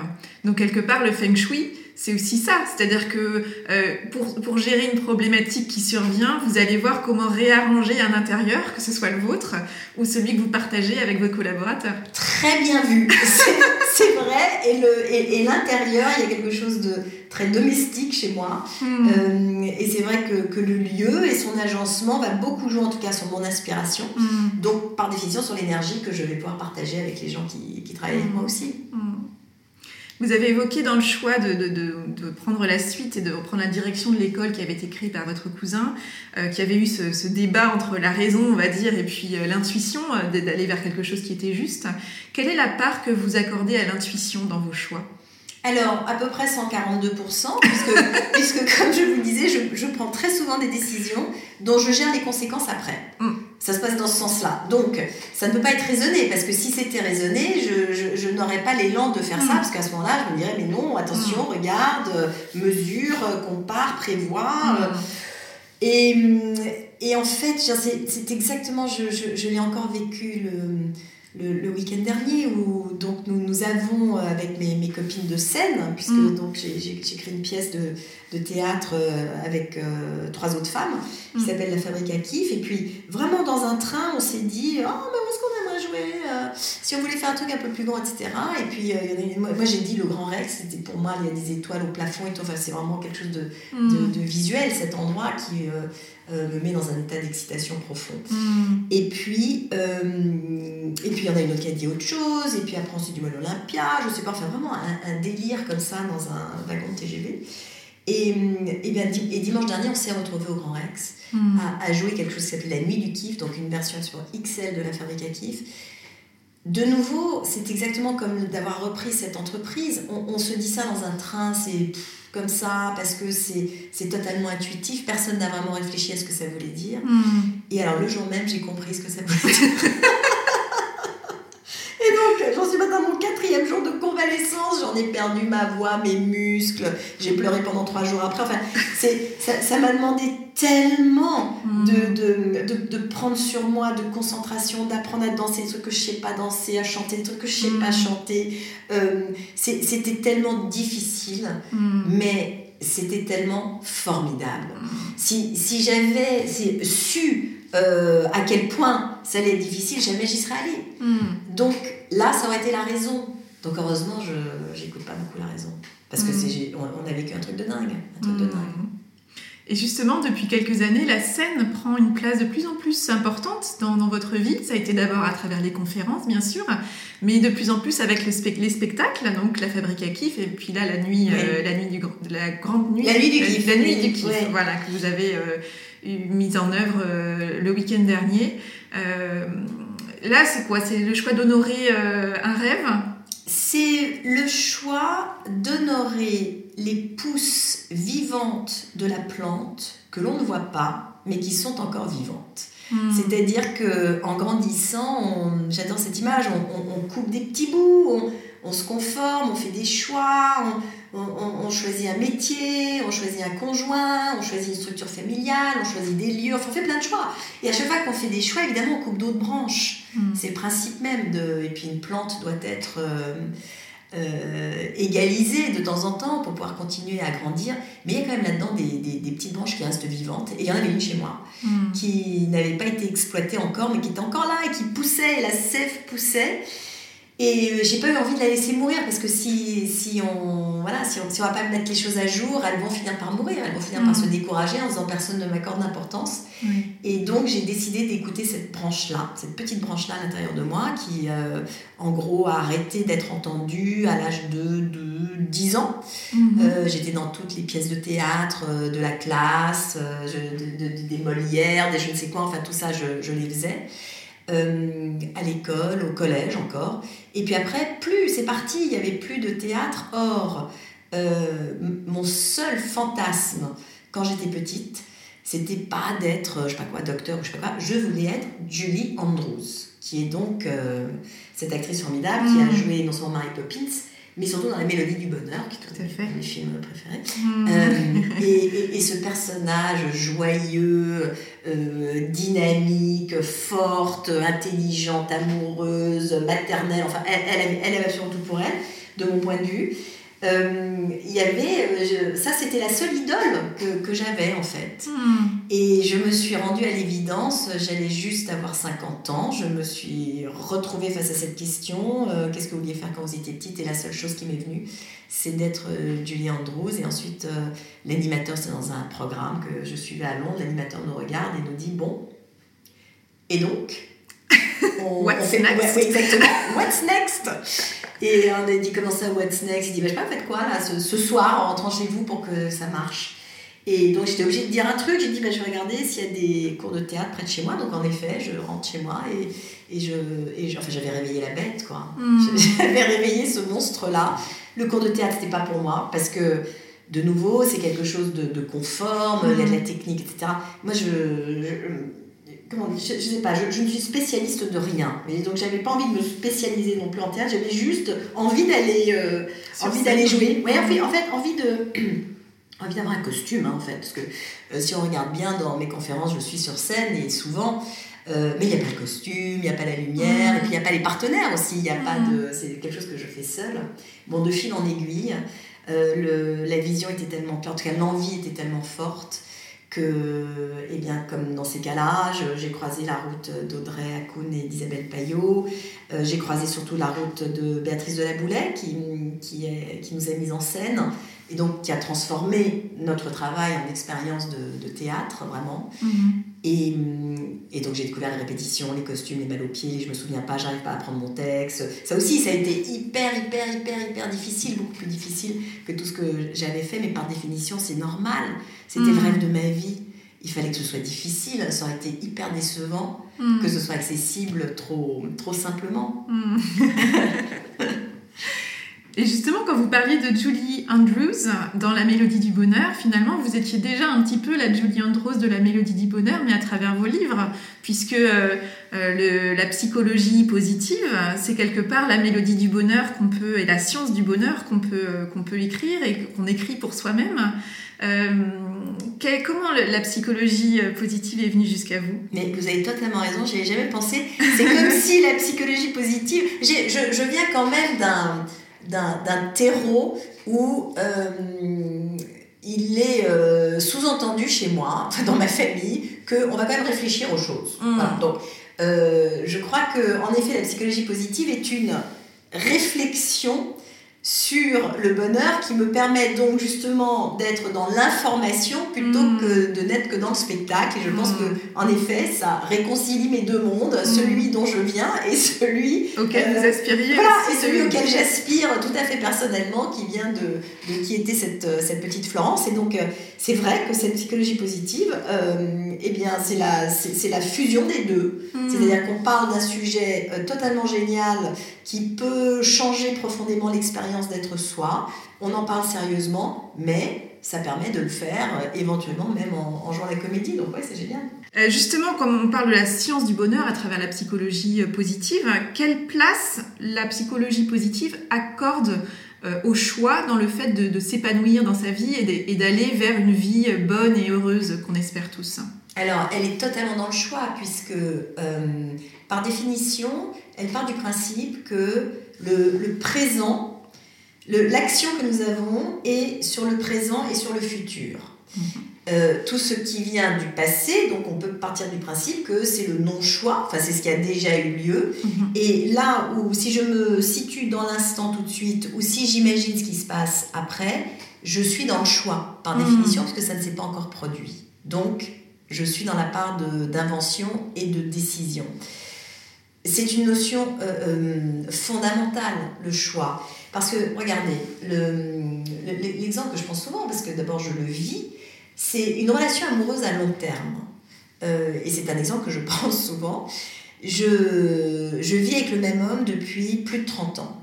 Donc, quelque part, le feng shui, c'est aussi ça. C'est-à-dire que euh, pour, pour, gérer une problématique qui survient, vous allez voir comment réarranger un intérieur, que ce soit le vôtre ou celui que vous partagez avec vos collaborateurs. Très bien vu. [LAUGHS] C'est vrai. Et, le, et, l'intérieur, il y a quelque chose de très domestique chez moi. Hmm. Euh, et c'est vrai que, que, le lieu et son agencement va beaucoup jouer en tout cas sur mon inspiration. Hmm. Donc par définition sur l'énergie que je vais pouvoir partager avec les gens qui, qui travaillent avec moi aussi. Vous avez évoqué dans le choix de, de, de, prendre la suite et de reprendre la direction de l'école qui avait été créée par votre cousin, euh, qui avait eu ce, ce, débat entre la raison, on va dire, et puis euh, l'intuition, euh, d'aller vers quelque chose qui était juste. Quelle est la part que vous accordez à l'intuition dans vos choix? Alors, à peu près 142%, puisque, [LAUGHS] puisque comme je vous disais, je, je, prends très souvent des décisions dont je gère les conséquences après. Mm. Ça se passe dans ce sens-là. Donc, ça ne peut pas être raisonné, parce que si c'était raisonné, je, je, je n'aurais pas l'élan de faire ça, mm. parce qu'à ce moment-là, je me dirais, mais non, attention, mm. regarde, mesure, compare, prévoit. Et, et en fait, c'est exactement, je, je l'ai encore vécu le le, week-end dernier où donc nous, nous avons euh, avec mes, mes copines de scène puisque mm. donc j'ai créé une pièce de, de théâtre euh, avec euh, trois autres femmes qui mm. s'appelle La Fabrique à Kiff et puis vraiment dans un train on s'est dit oh mais où est-ce qu'on aimerait jouer si on voulait faire un truc un peu plus grand etc et puis moi, j'ai dit le Grand Rex c'était pour moi il y a des étoiles au plafond et tout enfin c'est vraiment quelque chose de, mm. de, de, visuel cet endroit qui euh, me met dans un état d'excitation profond. Hmm. Et puis, euh, et puis il y en a une autre qui a dit autre chose, et puis après on s'est du mal Olympia, je sais pas, enfin vraiment un, délire comme ça dans un wagon de TGV. Et, et, bien, et dimanche dernier, on s'est retrouvé au Grand Rex hmm. à, jouer quelque chose qui s'appelle La Nuit du Kiff, donc une version sur XL de la Fabrique à Kiff. De nouveau, c'est exactement comme d'avoir repris cette entreprise. On, on, se dit ça dans un train, c'est comme ça parce que c'est totalement intuitif. Personne n'a vraiment réfléchi à ce que ça voulait dire. Hmm. Et alors le jour même, j'ai compris ce que ça voulait dire. [LAUGHS] Et donc, j'en suis maintenant à mon quatrième jour de convalescence. J'en ai perdu ma voix, mes muscles. J'ai pleuré pendant trois jours après. Enfin, ça m'a demandé tellement hmm. de, de, de, prendre sur moi, de concentration, d'apprendre à danser des trucs que je sais pas danser, à chanter des trucs que je sais pas hmm. chanter. Euh, c'était tellement difficile, hmm. mais c'était tellement formidable. Si, si j'avais su euh, à quel point ça allait être difficile, jamais j'y serais allée. Donc là, ça aurait été la raison. Donc heureusement, je n'écoute pas beaucoup la raison. Parce que c'est on, on a vécu un truc de dingue. Un truc de dingue. Et justement, depuis quelques années, la scène prend une place de plus en plus importante dans, dans votre vie. Ça a été d'abord à travers les conférences, bien sûr, mais de plus en plus avec le les spectacles, donc la Fabrique à Kiff, et puis là, la nuit, euh, la nuit du, la grande nuit. La nuit du kiff. La nuit du kiff, voilà, que vous avez euh, mise en œuvre euh, le week-end dernier. là, c'est quoi? C'est le choix d'honorer un rêve? C'est le choix d'honorer les pousses vivantes de la plante que l'on ne voit pas, mais qui sont encore vivantes. Hmm. C'est-à-dire que en grandissant, j'adore cette image, on, coupe des petits bouts, on, se conforme, on fait des choix, on, choisit un métier, on choisit un conjoint, on choisit une structure familiale, on choisit des lieux, enfin, on fait plein de choix. Et à chaque fois qu'on fait des choix, évidemment, on coupe d'autres branches. Hmm. C'est le principe même de. Et puis une plante doit être. Euh, euh, égalisée de temps en temps pour pouvoir continuer à grandir. Mais il y a quand même là-dedans des, des, petites branches qui restent vivantes. Et il y en avait une chez moi hmm. qui n'avait pas été exploitée encore, mais qui était encore là et qui poussait, et la sève poussait. Et euh, j'ai pas eu envie de la laisser mourir parce que si, si on voilà si on, si on va pas mettre les choses à jour, elles vont finir par mourir, elles vont finir par mm. se décourager en disant personne ne m'accorde d'importance. Et donc j'ai décidé d'écouter cette branche-là, cette petite branche-là à l'intérieur de moi qui euh, en gros a arrêté d'être entendue à l'âge de, de 10 ans. Mm-hmm. Euh, j'étais dans toutes les pièces de théâtre, de la classe, de, des Molières, des je ne sais quoi, enfin tout ça je, je les faisais. Euh, à l'école, au collège encore. Et puis après, plus c'est parti, il n'y avait plus de théâtre. Or, euh, mon seul fantasme quand j'étais petite, c'était pas d'être, je sais pas quoi, docteur ou je sais pas quoi, je voulais être Julie Andrews, qui est donc euh, cette actrice formidable qui a mmh. joué non seulement Mary Poppins, mais surtout dans La Mélodie du Bonheur, qui est un de mes films préférés. Hmm. Euh, et, et, ce personnage joyeux, euh, dynamique, forte, intelligente, amoureuse, maternelle, enfin, elle, elle, elle avait surtout pour elle, de mon point de vue. Euh, il y avait, euh, ça c'était la seule idole que, que j'avais en fait. Hmm. Et je me suis rendue à l'évidence, j'allais juste avoir 50 ans, je me suis retrouvée face à cette question, euh, qu'est-ce que vous vouliez faire quand vous étiez petite? Et la seule chose qui m'est venue, c'est d'être Julie Andrews. Et ensuite, l'animateur, c'est dans un programme que je suivais à Londres, l'animateur nous regarde et nous dit, bon, et donc? On, What's fait next? Ouais, exactement. [LAUGHS] What's next? Et on a dit comment ça, what's next? Il dit bah, je sais pas, faites quoi là ce, ce, soir en rentrant chez vous pour que ça marche Et donc j'étais obligée de dire un truc. J'ai dit bah, je vais regarder s'il y a des cours de théâtre près de chez moi. Donc en effet, je rentre chez moi et, et je, et enfin j'avais réveillé la bête quoi. Mm. [LAUGHS] J'avais réveillé ce monstre là. Le cours de théâtre c'était pas pour moi parce que de nouveau, c'est quelque chose de, de conforme, il y a de la technique, etc. Moi, je, comment dire, je, sais pas, je, je, ne suis spécialiste de rien. Et donc, j'avais pas envie de me spécialiser non plus en théâtre. J'avais juste envie d'aller, euh, envie d'aller jouer. Ouais, en fait, en fait envie de [CLEARS THROAT] envie d'avoir un costume, hein, en fait, parce que euh, si on regarde bien dans mes conférences, je suis sur scène et souvent. Euh, mais il n'y a pas le costume, il n'y a pas la lumière, et puis il n'y a pas les partenaires aussi, il y a pas de... C'est quelque chose que je fais seule. Bon, de fil en aiguille, le, la vision était tellement claire, en tout cas l'envie était tellement forte que, eh bien, comme dans ces cas-là, j'ai croisé la route d'Audrey Hakoun et d'Isabelle Payot. Euh, j'ai croisé surtout la route de Béatrice de la qui, qui, qui, nous a mis en scène et donc qui a transformé notre travail en expérience de, de théâtre, vraiment. Mm-hmm. Et, et, donc j'ai découvert les répétitions, les costumes, les mal aux pieds, je me souviens pas, j'arrive pas à apprendre mon texte. Ça aussi, ça a été hyper, hyper, hyper, hyper difficile, beaucoup plus difficile que tout ce que j'avais fait, mais par définition, c'est normal. C'était le mm. rêve de ma vie. Il fallait que ce soit difficile, ça aurait été hyper décevant mm. que ce soit accessible trop, trop simplement. Mm. [LAUGHS] Et justement, quand vous parliez de Julie Andrews dans La Mélodie du Bonheur, finalement, vous étiez déjà un petit peu la Julie Andrews de La Mélodie du Bonheur, mais à travers vos livres, puisque euh, euh, le, la psychologie positive, c'est quelque part la mélodie du bonheur qu'on peut, et la science du bonheur qu'on peut, euh, qu'on peut écrire et qu'on écrit pour soi-même. comment la psychologie positive est venue jusqu'à vous? Mais vous avez totalement raison, j'y avais jamais pensé. C'est comme [LAUGHS] si la psychologie positive. Je, je viens quand même d'un d'un terreau où euh, il est euh, sous-entendu chez moi, [LAUGHS] dans ma famille, qu'on va quand même réfléchir aux choses. Mm. Donc, euh, je crois que en effet, la psychologie positive est une réflexion sur le bonheur qui me permet donc justement d'être dans l'information plutôt mm. que de n'être que dans le spectacle. Et je pense mm. que en effet, ça réconcilie mes deux mondes, mm. celui dont je viens et celui auquel vous aspiriez. Voilà, et celui auquel j'aspire tout à fait personnellement, qui vient de, de qui était cette, cette petite Florence. Et donc, euh, c'est vrai que cette psychologie positive, euh, eh bien, c'est la, c'est, la fusion des deux. C'est-à-dire qu'on parle d'un sujet euh, totalement génial qui peut changer profondément l'expérience d'être soi. On en parle sérieusement, mais ça permet de le faire euh, éventuellement même en, jouant la comédie. Donc ouais, c'est génial. Euh, justement, comme on parle de la science du bonheur à travers la psychologie positive, quelle place la psychologie positive accorde au choix dans le fait de, s'épanouir dans sa vie et d'aller vers une vie bonne et heureuse qu'on espère tous Alors, elle est totalement dans le choix puisque par définition, elle part du principe que le, présent, l'action que nous avons est sur le présent et sur le futur. Euh, tout ce qui vient du passé, donc on peut partir du principe que c'est le non-choix, enfin c'est ce qui a déjà eu lieu. Mhm. Et là où si je me situe dans l'instant tout de suite, ou si j'imagine ce qui se passe après, je suis dans le choix, par mhm. définition, parce que ça ne s'est pas encore produit. Donc je suis dans la part d'invention et de décision c'est une notion euh, euh, fondamentale, le choix. Parce que, regardez, l'exemple que je prends souvent, parce que d'abord je le vis, c'est une relation amoureuse à long terme. Euh, et c'est un exemple que je [LAUGHS] pense souvent. Je, je, vis avec le même homme depuis plus de 30 ans.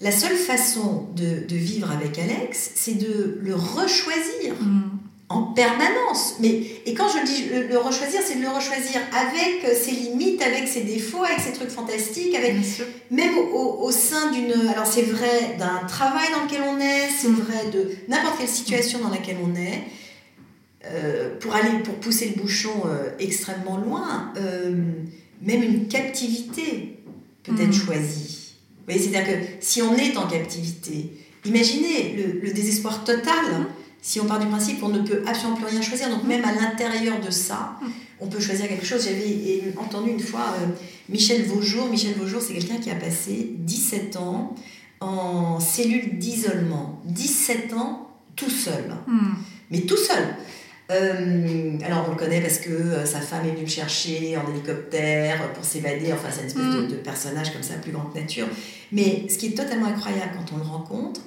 La seule façon de, de vivre avec Alex, c'est de le rechoisir. Mm en permanence. Mais, et quand je dis le, rechoisir, c'est de le rechoisir avec ses limites, avec ses défauts, avec ses trucs fantastiques, avec même au, au, sein d'une... Alors c'est vrai d'un travail dans lequel on est, c'est vrai de n'importe quelle situation dans laquelle on est. Euh, pour aller pour pousser le bouchon euh, extrêmement loin, euh, même une captivité peut être mm. choisie. C'est-à-dire que si on est en captivité, imaginez le, le désespoir total. Mm si on part du principe qu'on ne peut absolument plus rien choisir, donc même à l'intérieur de ça, on peut choisir quelque chose. J'avais entendu une fois euh, Michel Vaujour. Michel Vaujour, c'est quelqu'un qui a passé 17 ans en cellule d'isolement. 17 ans tout seul. Hmm. Mais tout seul. Euh, alors on le connaît parce que euh, sa femme est venue le chercher en hélicoptère pour s'évader, enfin c'est une espèce de, mm. de, personnage comme ça, plus grande nature. Mais ce qui est totalement incroyable quand on le rencontre,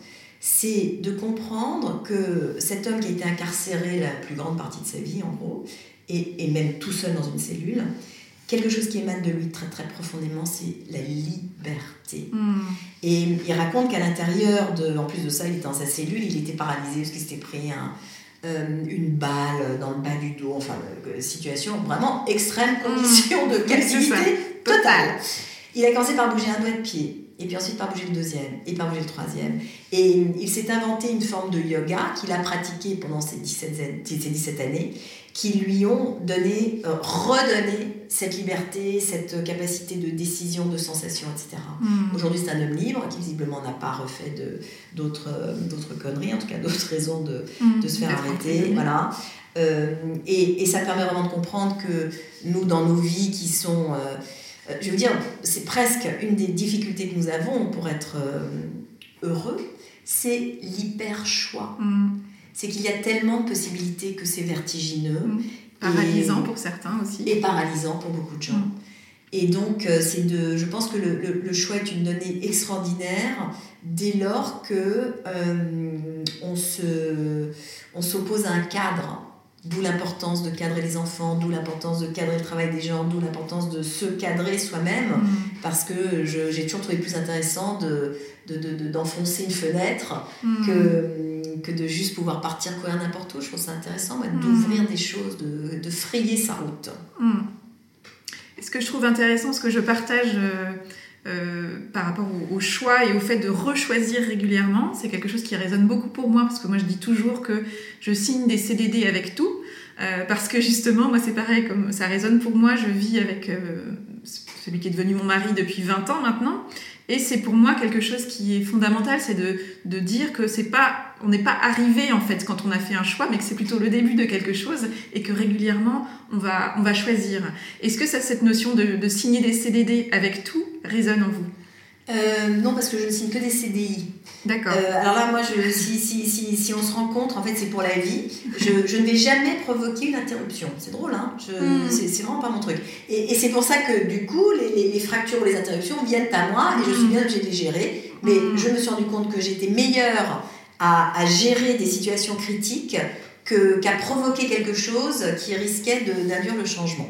c'est de comprendre que cet homme qui a été incarcéré la plus grande partie de sa vie en gros, et, et même tout seul dans une cellule, quelque chose qui émane de lui très très profondément, c'est la liberté. Mm. Et il raconte qu'à l'intérieur, de, en plus de ça, il était dans sa cellule, il était paralysé parce qu'il s'était pris un, euh, une balle dans le bas du dos, enfin, euh, situation vraiment extrême, mmh. condition de [LAUGHS] captivité totale. Il a commencé par bouger un doigt de pied, et puis ensuite par bouger le deuxième, et par bouger le troisième. Et il s'est inventé une forme de yoga qu'il a pratiqué pendant ces 17, ces 17 années, qui lui ont donné, euh, redonné cette liberté, cette capacité de décision, de sensation, etc. Hmm. Aujourd'hui, c'est un homme libre qui visiblement n'a pas refait d'autres d'autres conneries, en tout cas d'autres raisons de, hmm. de, se faire arrêter. Voilà. Euh, et, et, ça permet vraiment de comprendre que nous, dans nos vies qui sont... Euh, je veux dire, c'est presque une des difficultés que nous avons pour être heureux, c'est l'hyper-choix. Hmm c'est qu'il y a tellement de possibilités que c'est vertigineux. Mmh. Paralysant pour certains aussi. Et paralysant pour beaucoup de gens. Mmh. Et donc, euh, c'est de, je pense que le, le, choix est une donnée extraordinaire dès lors que euh, on, se, on s'oppose à un cadre. D'où l'importance de cadrer les enfants, d'où l'importance de cadrer le travail des gens, d'où l'importance de se cadrer soi-même. Mmh. Parce que j'ai toujours trouvé plus intéressant de, de, de, d'enfoncer une fenêtre que que de juste pouvoir partir courir n'importe où. Je trouve ça intéressant mm. d'ouvrir des choses, de, de, frayer sa route. Mm. ce que je trouve intéressant, ce que je partage euh, euh, par rapport au, choix et au fait de rechoisir régulièrement, c'est quelque chose qui résonne beaucoup pour moi parce que moi je dis toujours que je signe des CDD avec tout. Euh, parce que justement, moi c'est pareil, comme ça résonne pour moi, je vis avec celui qui est devenu mon mari depuis 20 ans maintenant. Et c'est pour moi quelque chose qui est fondamental, c'est de, de, dire que c'est pas, on n'est pas arrivé en fait quand on a fait un choix, mais que c'est plutôt le début de quelque chose et que régulièrement on va, on va choisir. Est-ce que ça, cette notion de, de signer des CDD avec tout résonne en vous? Euh, non, parce que je ne signe que des CDI. D'accord. Euh, alors là, moi, je, si, si, si, si, on se rencontre, en fait, c'est pour la vie. Je, je, ne vais jamais provoquer une interruption. C'est drôle, hein hmm. C'est vraiment pas mon truc. Et, et c'est pour ça que, du coup, les, les, fractures ou les interruptions viennent à moi et je suis hmm. bien obligée de les gérer. Mais hmm. je me suis rendu compte que j'étais meilleure à, à, gérer des situations critiques qu'à provoquer quelque chose qui risquait d'induire le changement.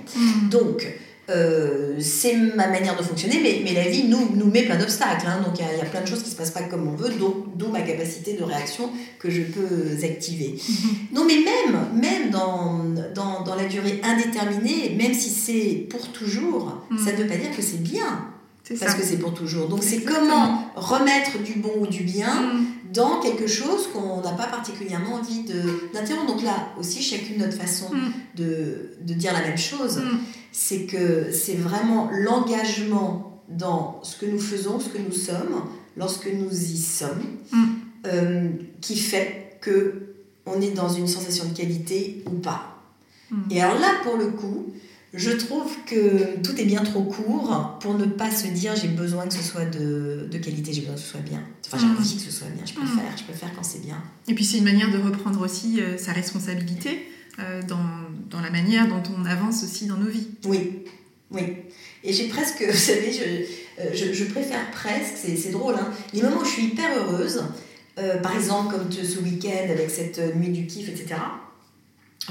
Donc, euh, c'est ma manière de fonctionner, mais, mais la vie nous, nous met plein d'obstacles. Hein, donc il y, a plein de choses qui ne se passent pas comme on veut, d'où ma capacité de réaction que je peux activer. Mm-hmm. Non, mais même, même dans, dans, dans, la durée indéterminée, même si c'est pour toujours, mm. ça ne veut pas dire que c'est bien. Parce que c'est pour toujours. Donc c'est comment remettre du bon ou du bien mm. Dans quelque chose qu'on n'a pas particulièrement envie d'interrompre. Donc là aussi, chacune notre façon mm. de, de, dire la même chose c'est que c'est vraiment l'engagement dans ce que nous faisons, ce que nous sommes, lorsque nous y sommes, mm. euh, qui fait que on est dans une sensation de qualité ou pas. Mm. Et alors là, pour le coup, je trouve que tout est bien trop court pour ne pas se dire j'ai besoin que ce soit de, de qualité, j'ai besoin que ce soit bien. Enfin, j'ai mm. envie que ce soit bien, je préfère, je préfère quand c'est bien. Et puis c'est une manière de reprendre aussi euh, sa responsabilité. Euh, dans, dans, la manière dont on avance aussi dans nos vies. Oui, oui. Et j'ai presque, [LAUGHS] vous savez, je, euh, je, je préfère presque, c'est drôle, hein, les moments où je suis hyper heureuse, par exemple comme ce week-end avec cette nuit du kiff, etc.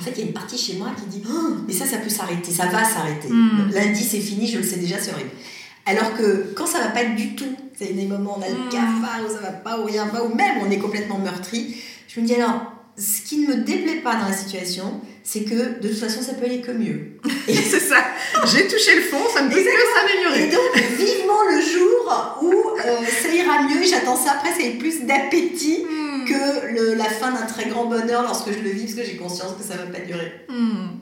En fait, il y a une partie chez moi qui dit oh, mais ça, ça peut s'arrêter, ça va s'arrêter. Hmm. Lundi, c'est fini, je le sais déjà, c'est horrible. Alors que quand ça va pas du tout, c'est des moments où on a le hmm. cafard, où ça va pas, où rien va, ou même on est complètement meurtri, je me dis alors, ce qui ne me déplaît pas dans la situation, c'est que de toute façon, ça peut aller que mieux. [LAUGHS] Et c'est ça. J'ai touché le fond, ça ne peut que s'améliorer. Et donc, vivement le jour où euh, ça ira mieux. J'attends ça après, c'est plus d'appétit hmm. Que le, la fin d'un très grand bonheur lorsque je le vis, parce que j'ai conscience que ça ne va pas durer. Hmm.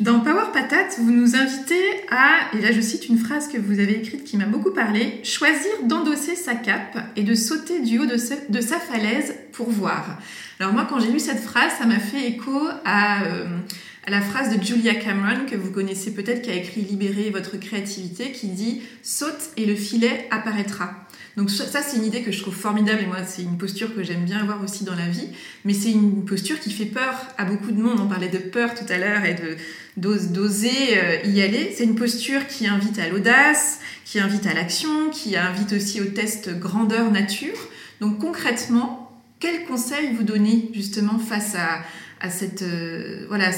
Dans Power Patate, vous nous invitez à, et là je cite une phrase que vous avez écrite qui m'a beaucoup parlé, choisir d'endosser sa cape et de sauter du haut de, sa falaise pour voir. Alors moi, quand j'ai lu cette phrase, ça m'a fait écho à, euh, à la phrase de Julia Cameron, que vous connaissez peut-être, qui a écrit Libérer votre créativité, qui dit Saute et le filet apparaîtra. Donc ça, c'est une idée que je trouve formidable et moi, c'est une posture que j'aime bien avoir aussi dans la vie. Mais c'est une posture qui fait peur à beaucoup de monde. On parlait de peur tout à l'heure et de d'oser euh, y aller. C'est une posture qui invite à l'audace, qui invite à l'action, qui invite aussi au test grandeur nature. Donc concrètement, quel conseil vous donnez justement face à, à cette euh, voilà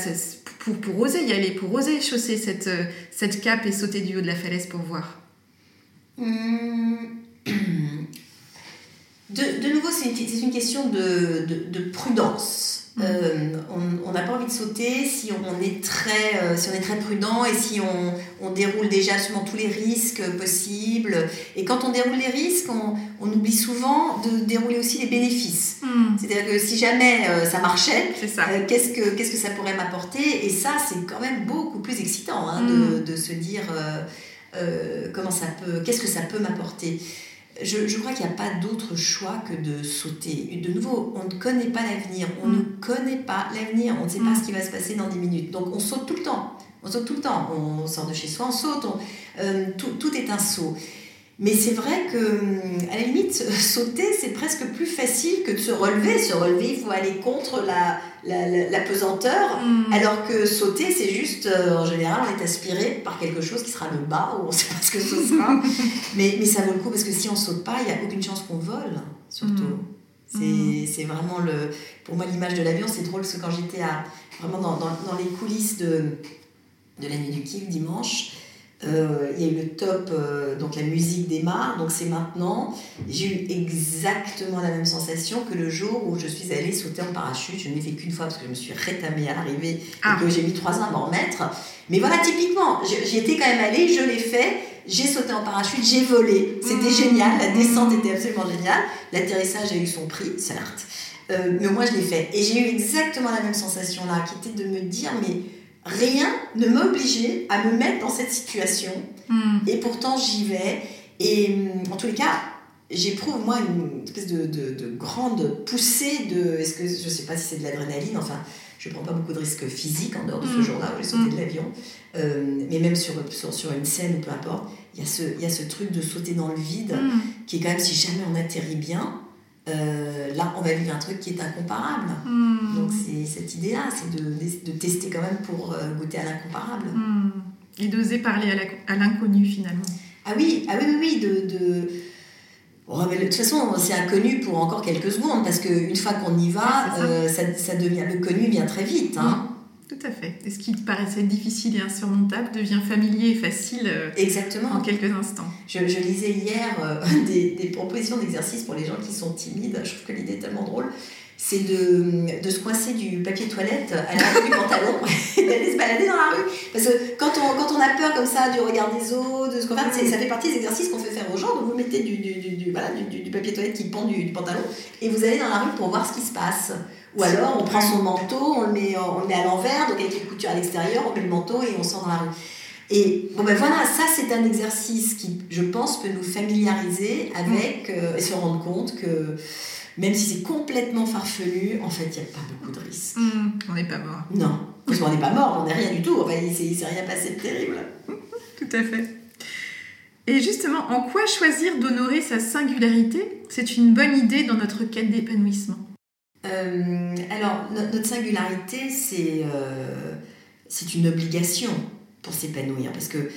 pour, pour oser y aller, pour oser chausser cette, euh, cette cape et sauter du haut de la falaise pour voir hum. [CLEARS THROAT] de, de, nouveau, c'est une, question de, de, de prudence. Euh, on n'a pas envie de sauter si on est très, euh, si on est très prudent et si on, on, déroule déjà absolument tous les risques possibles. Et quand on déroule les risques, on, on oublie souvent de dérouler aussi les bénéfices. Hmm. C'est-à-dire que si jamais euh, ça marchait, qu'est-ce que qu'est-ce que ça pourrait m'apporter? Et ça, c'est quand même beaucoup plus excitant hein, de, hmm. de, se dire comment ça peut, qu'est-ce que ça peut m'apporter? Je, crois qu'il n'y a pas d'autre choix que de sauter. De nouveau, on ne connaît pas l'avenir, on ne mm. connaît pas l'avenir, on ne sait pas mm. ce qui va se passer dans 10 minutes. Donc on saute tout le temps, on saute tout le temps, on sort de chez soi, on saute, euh, tout, tout, est un saut. Mais c'est vrai que, hum, à la limite, [LAUGHS] sauter, c'est presque plus facile que de se relever. Se relever, il faut aller contre la, la, la, pesanteur. Hmm. Alors que sauter, c'est juste, euh, en général, on est aspiré par quelque chose qui sera le bas, ou on ne sait pas ce que ce sera. [LAUGHS] mais, mais ça vaut le coup, parce que si on saute pas, il n'y a aucune chance qu'on vole, surtout. Hmm. Hmm. C'est vraiment le. Pour moi, l'image de l'avion, c'est drôle, parce que quand j'étais vraiment dans, dans, dans, les coulisses de, de la nuit du kiff dimanche, euh, il y a eu le top, euh, donc la musique démarre, donc c'est maintenant. J'ai eu exactement la même sensation que le jour où je suis allée sauter en parachute. Je ne l'ai fait qu'une fois parce que je me suis rétamée à l'arrivée et ah. que j'ai mis trois ans à m'en remettre. Mais voilà, typiquement, j'y étais quand même allée, je l'ai fait, j'ai sauté en parachute, j'ai volé. C'était mmh. génial, la descente était absolument géniale. L'atterrissage a eu son prix, certes. Euh, mais moi, je l'ai fait. Et j'ai eu exactement la même sensation là, qui était de me dire, mais rien ne m'obligeait à me mettre dans cette situation. Hmm. Et pourtant, j'y vais. Et hum, en tous les cas, j'éprouve, moi, une espèce de, de, grande poussée de. Est-ce que je sais pas si c'est de l'adrénaline, enfin, je prends pas beaucoup de risques physiques en dehors de ce hmm. jour-là où j'ai sauté de hmm. l'avion. Euh, mais même sur, sur, sur, une scène, peu importe, il y, a ce, y a ce truc de sauter dans le vide qui est quand même, si jamais on atterrit bien, euh, là, on va vivre un truc qui est incomparable. Hmm. Donc, c'est cette idée-là, c'est de, de, tester quand même pour euh, goûter à l'incomparable. Hmm. Et d'oser parler à l'inconnu, finalement. Ah oui, ah oui, oui, oui de... de... de toute façon, c'est inconnu pour encore quelques secondes, parce qu'une fois qu'on y va, euh, ça. ça. devient, le connu vient très vite. Hein. Tout à fait. Et ce qui paraissait difficile et insurmontable devient familier et facile euh, Exactement. en quelques instants. Je, je lisais hier euh, [LAUGHS] des, des, propositions d'exercice pour les gens qui sont timides. Je trouve que l'idée est tellement drôle. C'est de, de, se coincer du papier toilette à la rue du pantalon [LAUGHS] et d'aller se balader dans la rue. Parce que quand on, quand on a peur comme ça du regard des autres, de ce qu'on fait, ça fait partie des exercices qu'on fait faire aux gens. Donc vous mettez du, du, du, voilà, du, papier toilette qui pend du, pantalon et vous allez dans la rue pour voir ce qui se passe. Ou alors on prend son manteau, on le met, on le met à l'envers, donc avec les coutures à l'extérieur, on met le manteau et on sort dans la rue. Et bon ben voilà, ça c'est un exercice qui, je pense, peut nous familiariser avec euh, et se rendre compte que même si c'est complètement farfelu, en fait, il n'y a pas beaucoup de risques. Mmh, on n'est pas mort. Non, parce qu'on n'est pas mort, on n'est rien du tout. Enfin, il ne s'est rien passé de terrible. [LAUGHS] tout à fait. Et justement, en quoi choisir d'honorer sa singularité? C'est une bonne idée dans notre quête d'épanouissement. Euh, alors, notre singularité, euh, c'est une obligation pour s'épanouir. Parce que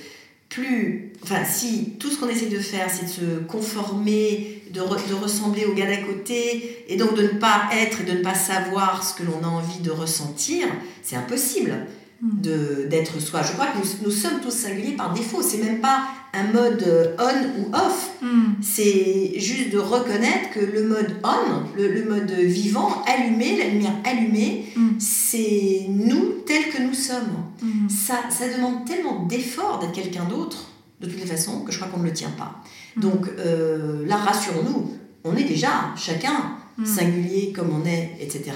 plus. Enfin, si tout ce qu'on essaie de faire, c'est de se conformer, de, de ressembler au gars d'à côté, et donc de ne pas être et de ne pas savoir ce que l'on a envie de ressentir, c'est impossible. Hmm. d'être soi. Je crois que nous, nous, sommes tous singuliers par défaut. C'est même pas un mode euh, on ou off. Hmm. C'est juste de reconnaître que le mode on, le, mode vivant, allumé, la lumière allumée, hmm. c'est nous tels que nous sommes. Ça, ça demande tellement d'efforts d'être quelqu'un d'autre, de toutes les façons, que je crois qu'on ne le tient pas. Donc euh, là, rassurons-nous, on est déjà chacun singulier comme on est, etc.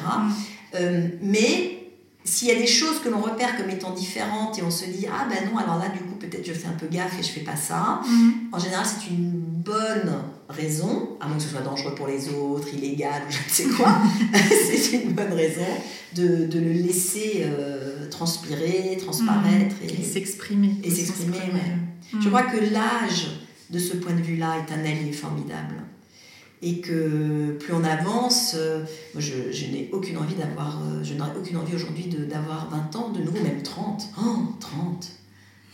Euh, mais s'il y a des choses que l'on repère comme étant différentes et on se dit ah ben non alors là du coup peut-être je fais un peu gaffe et je fais pas ça mhm. en général c'est une bonne raison à moins que ce soit dangereux pour les autres illégal ou je ne sais quoi [LAUGHS] [LAUGHS] c'est une bonne raison de, de le laisser euh, transpirer, transparaître mmh. et, s'exprimer. Et s'exprimer, ouais. Je crois que l'âge, de ce point de vue-là, est un allié formidable. Et que plus on avance, moi je, n'ai aucune envie d'avoir, je n'aurais aucune envie aujourd'hui d'avoir 20 ans, de nouveau, même 30. Oh, 30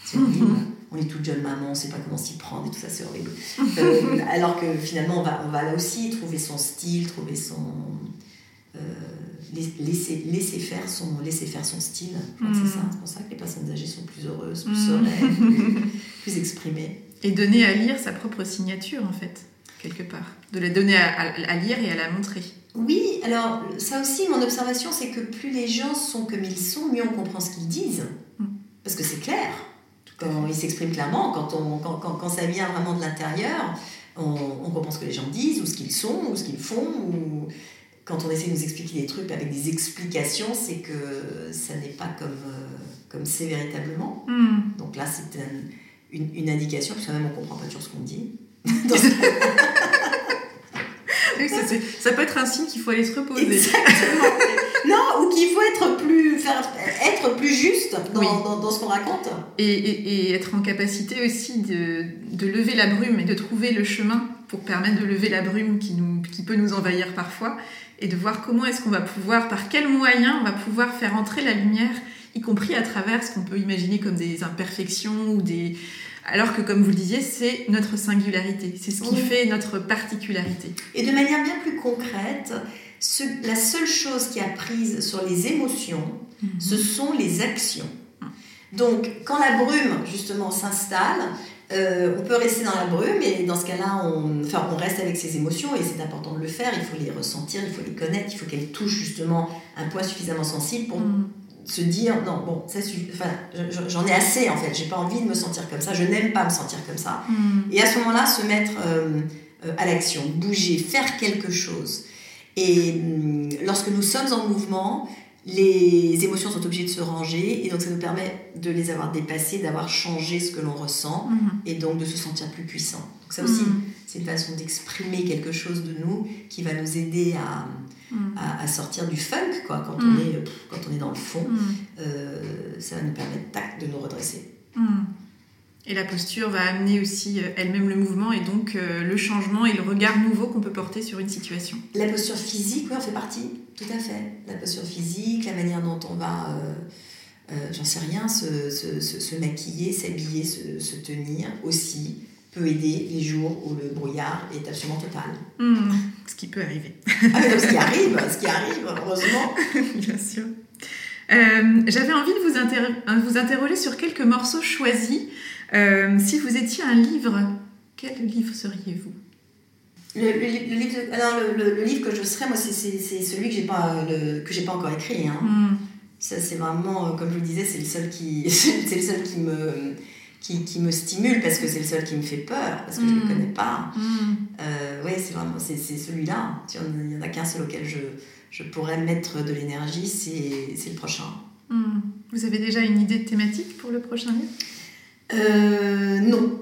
C'est horrible on est toute jeune maman, on ne sait pas comment s'y prendre et tout ça, c'est horrible. Euh, alors que finalement, on va, on va là aussi trouver son style, trouver son. Euh, laisser, laisser, faire son, laisser faire son style. C'est mm. ça, c'est pour ça que les personnes âgées sont plus heureuses, plus mm. sereines, [LAUGHS] plus, exprimées. Et donner à lire sa propre signature, en fait, quelque part. De la donner à, lire et à la montrer. Oui, alors ça aussi, mon observation, c'est que plus les gens sont comme ils sont, mieux on comprend ce qu'ils disent. Mm. Parce que c'est clair quand ils s'expriment clairement, quand, on, quand, quand, ça vient vraiment de l'intérieur, on, on, comprend ce que les gens disent, ou ce qu'ils sont, ou ce qu'ils font, ou quand on essaie de nous expliquer des trucs avec des explications, c'est que ça n'est pas comme euh, comme c'est véritablement. Hmm. Donc là, c'est une, une, indication, parce que même on comprend pas toujours ce qu'on dit. [LAUGHS] ça, peut être un signe qu'il faut aller se reposer. Exactement. [LAUGHS] non, ou qu'il faut être plus, faire, être plus juste dans, dans, ce qu'on raconte. Et, et, être en capacité aussi de, de, lever la brume et de trouver le chemin pour permettre de lever la brume qui, nous, qui peut nous envahir parfois et de voir comment est-ce qu'on va pouvoir, par quels moyens on va pouvoir faire entrer la lumière, y compris à travers ce qu'on peut imaginer comme des imperfections ou des, alors que, comme vous le disiez, c'est notre singularité, c'est ce qui fait notre particularité. Et de manière bien plus concrète, la seule chose qui a prise sur les émotions, mhm. ce sont les actions. Donc, quand la brume, justement, s'installe, euh, on peut rester dans la brume et dans ce cas-là, on, enfin, on reste avec ses émotions et c'est important de le faire. Il faut les ressentir, il faut les connaître, il faut qu'elles touchent justement un point suffisamment sensible pour mhm se dire non bon ça enfin j'en ai assez en fait. J'ai pas envie de me sentir comme ça. Je n'aime pas me sentir comme ça. Hmm. et à ce moment-là se mettre euh, euh, à l'action bouger faire quelque chose. Et hum, lorsque nous sommes en mouvement les émotions sont obligées de se ranger et donc ça nous permet de les avoir dépassées d'avoir changé ce que l'on ressent hmm. et donc de se sentir plus puissant donc ça aussi hmm. c'est une façon d'exprimer quelque chose de nous qui va nous aider à Mm. à, sortir du funk, quoi, quand, on, est, quand on est dans le fond. Euh, ça va nous permettre tac, de nous redresser. Et la posture va amener aussi euh, elle-même le mouvement et donc euh, le changement et le regard nouveau qu'on peut porter sur une situation. La posture physique, oui, en fait partie, tout à fait. La posture physique, la manière dont on va, j'en sais rien, se, se, se maquiller, s'habiller, se, tenir aussi peut aider les jours où le brouillard est absolument total. Hmm, ce qui peut arriver. Ah, ce qui arrive, ce qui arrive, heureusement. [LAUGHS] Bien sûr. Euh, j'avais envie de vous, euh, vous, interroger sur quelques morceaux choisis. Euh, si vous étiez un livre, quel livre seriez-vous? Le, livre, alors le, livre que je serais, moi, c'est celui que j'ai pas, que j'ai pas encore écrit. Hein. Hmm. Ça, c'est vraiment, comme je vous le disais, c'est le seul qui, [LAUGHS] c'est le seul qui me qui, qui, me stimule parce que c'est le seul qui me fait peur, parce que je ne le mm. connais pas. Mm. Euh, ouais, c'est vraiment c'est, celui-là. Il n'y en a qu'un seul auquel je, je pourrais mettre de l'énergie, c'est, le prochain. Vous avez déjà une idée de thématique pour le prochain livre? Euh, Non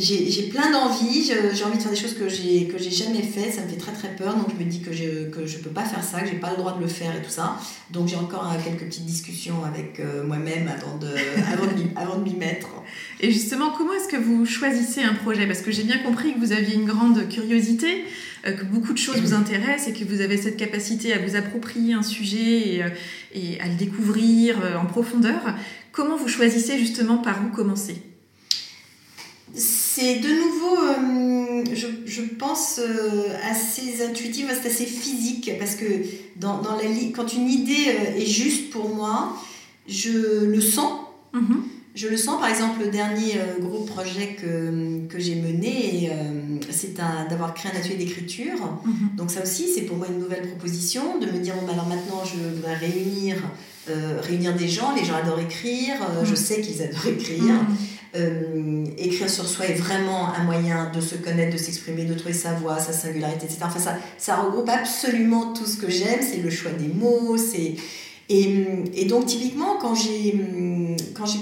j'ai plein d'envie, j'ai envie de faire des choses que j'ai jamais fait, ça me fait très très peur, donc je me dis que je que je peux pas faire ça, que j'ai pas le droit de le faire et tout ça. Donc j'ai encore euh, quelques petites discussions avec euh, moi-même avant de [LAUGHS] avant de m'y mettre. Et justement, comment est-ce que vous choisissez un projet? Parce que j'ai bien compris que vous aviez une grande curiosité, que beaucoup de choses vous intéressent et que vous avez cette capacité à vous approprier un sujet et, et à le découvrir en profondeur. Comment vous choisissez justement par où commencer? C'est de nouveau, euh, je, je, pense, euh, assez intuitif, c'est assez physique, parce que dans, dans la, quand une idée euh, est juste pour moi, je le sens. Mhm. Je le sens, par exemple, le dernier gros projet que, que j'ai mené, c'est d'avoir créé un atelier d'écriture. Mhm. Donc ça aussi, c'est pour moi une nouvelle proposition, de me dire, bon, bah, alors maintenant, je voudrais réunir, réunir des gens, les gens adorent écrire, je mhm. sais qu'ils adorent écrire. Euh, écrire sur soi est vraiment un moyen de se connaître, de s'exprimer, de trouver sa voix, sa singularité, etc. Enfin, ça, ça regroupe absolument tout ce que j'aime. C'est le choix des mots, c'est Et, donc, typiquement, quand j'ai,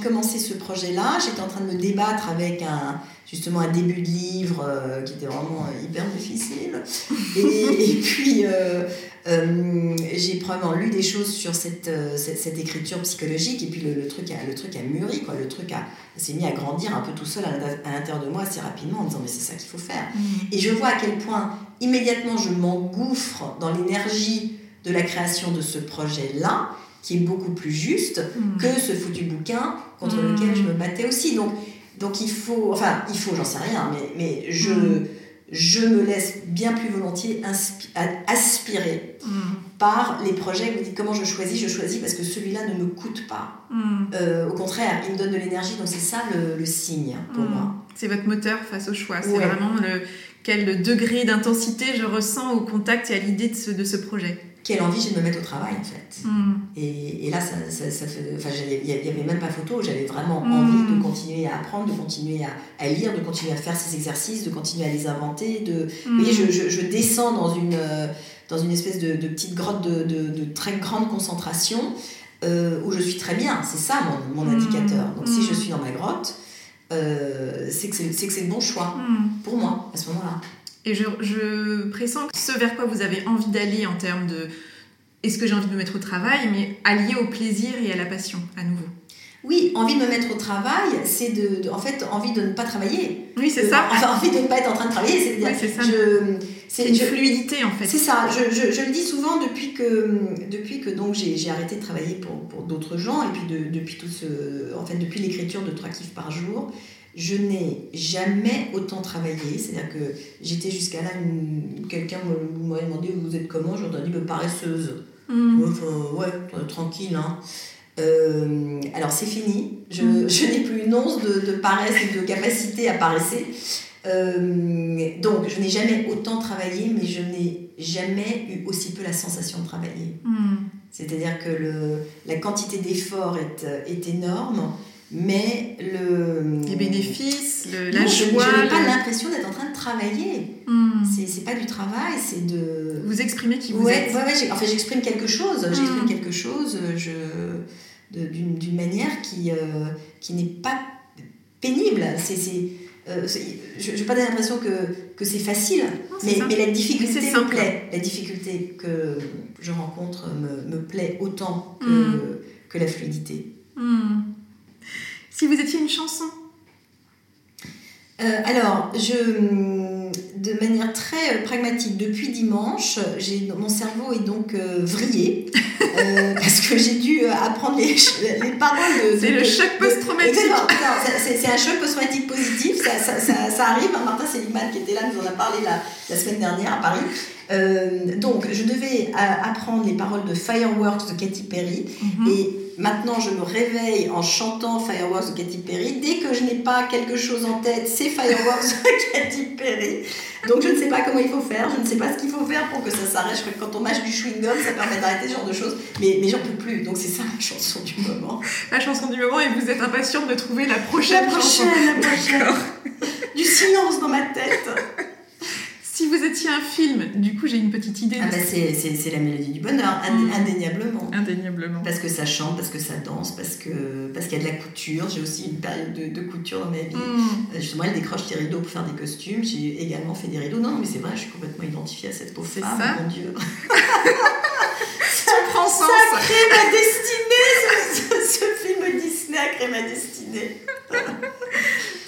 commencé ce projet-là, j'étais en train de me débattre avec un, justement un début de livre euh, qui était vraiment hyper difficile. Et, et puis, euh, euh, j'ai probablement lu des choses sur cette, cette, cette, écriture psychologique, et puis le, le, truc, a, le truc a mûri, quoi. le truc a, s'est mis à grandir un peu tout seul à, l'intérieur de moi assez rapidement en me disant mais c'est ça qu'il faut faire. Mmh. Et je vois à quel point immédiatement je m'engouffre dans l'énergie de la création de ce projet-là, qui est beaucoup plus juste mm. que ce foutu bouquin contre mm. lequel je me battais aussi. Donc, donc il faut, enfin, il faut, j'en sais rien, mais, mais je, mm. je me laisse bien plus volontiers aspirer par les projets. Vous dites comment je choisis? Je choisis parce que celui-là ne me coûte pas. Euh, au contraire, il me donne de l'énergie, donc c'est ça le, le, signe pour moi. C'est votre moteur face au choix. C'est vraiment le, quel degré d'intensité je ressens au contact et à l'idée de ce, de ce projet quelle envie j'ai de me mettre au travail en fait. Hmm. Et, et, là, ça, ça, ça fait, enfin, il n'y avait même pas photo, j'avais vraiment envie de continuer à apprendre, de continuer à, à, lire, de continuer à faire ces exercices, de continuer à les inventer. De... Vous voyez, je, je, je, descends dans une, dans une espèce de, de petite grotte de, de, de, très grande concentration euh, où je suis très bien, c'est ça mon, mon indicateur. Donc si je suis dans ma grotte, euh, c'est que c'est le bon choix pour moi à ce moment-là. Et je, je pressens que ce vers quoi vous avez envie d'aller en termes de est-ce que j'ai envie de me mettre au travail, mais allié au plaisir et à la passion à nouveau. Oui, envie de me mettre au travail, c'est de, en fait envie de ne pas travailler. Oui, c'est ça. Enfin, envie de ne pas être en train de travailler, c'est oui, c'est ça. Je, c'est une fluidité en fait. C'est ça. Je, je, je, le dis souvent depuis que, depuis que donc j'ai arrêté de travailler pour, pour d'autres gens et puis de, depuis tout ce, en fait depuis l'écriture de trois kiffs par jour, je n'ai jamais autant travaillé. C'est-à-dire que j'étais jusqu'à là, quelqu'un m'aurait demandé vous êtes comment, j'aurais dit bah, paresseuse. Mmh. ouais, tranquille. Hein. Euh, alors c'est fini, je, mm. [LAUGHS] je n'ai plus une once de, de, paresse et de capacité à paresser. Euh, donc je n'ai jamais autant travaillé, mais je n'ai jamais eu aussi peu la sensation de travailler. Mm. C'est-à-dire que le, la quantité d'effort est, est énorme mais le... Les bénéfices, le, la joie... Je n'ai pas l'impression d'être en train de travailler. Hmm. C'est pas du travail, c'est de... Vous exprimez qui vous êtes. Ouais, ouais, en fait, j'exprime quelque chose. Hmm. J'exprime quelque chose je, d'une manière qui, euh, qui n'est pas pénible. C'est... Euh, je n'ai pas l'impression que, que c'est facile, mais, mais, la difficulté me plaît. La difficulté que je rencontre me, me plaît autant que, hmm. que la fluidité. Si vous étiez une chanson euh, alors, je, de manière très euh, pragmatique, depuis dimanche, mon cerveau est donc euh, vrillé [LAUGHS] parce que j'ai dû apprendre les, les paroles de. C'est le choc post-traumatique. C'est un choc post-traumatique positif, ça, ça, ça, ça arrive. Martin Seligman, qui était là, nous en a parlé la, la semaine dernière à Paris. donc, je devais apprendre les paroles de Fireworks de Katy Perry mm-hmm. et maintenant je me réveille en chantant Fireworks de Katy Perry. Dès que je n'ai pas quelque chose en tête, c'est Fireworks de [LAUGHS] Katy Perry. Donc je ne sais pas comment il faut faire, je ne sais pas ce qu'il faut faire pour que ça s'arrête. Je crois que quand on mâche du chewing-gum, ça permet d'arrêter ce genre de choses. Mais, mais j'en peux plus. Donc c'est ça la chanson du moment. La chanson du moment et vous êtes impatiente de trouver la prochaine, la prochaine chanson. La prochaine. Du silence dans ma tête. Si vous étiez un film, du coup j'ai une petite idée. Ah bah c'est la mélodie du bonheur, mm. indéniablement. Indéniablement. Parce que ça chante, parce que ça danse, parce qu'il parce qu'il y a de la couture. J'ai aussi une période de, de, couture dans ma vie. Mm. Euh, justement, elle décroche des rideaux pour faire des costumes. J'ai également fait des rideaux. Non, mais c'est vrai, je suis complètement identifiée à cette pauvre femme. Ça. Mon Dieu. [LAUGHS] ça, prend sens. Ça crée ma destinée. Ce, ce, film Disney a créé ma destinée.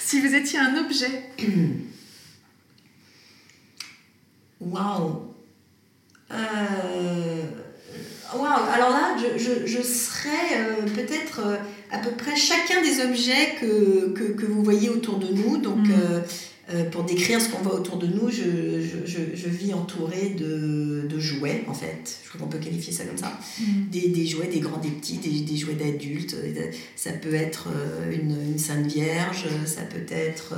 si vous étiez un objet. [CLEARS THROAT] Waouh euh, Waouh Alors là, je, je, je serais euh, peut-être euh, à peu près chacun des objets que, que, que, vous voyez autour de nous. Donc, mm. pour décrire ce qu'on voit autour de nous, je, je, je vis entourée de, de, jouets, en fait. Je crois qu'on peut qualifier ça comme ça. Mm. Des, des, jouets, des grands, des petits, des, des jouets d'adultes. Ça peut être une, une, Sainte Vierge, ça peut être...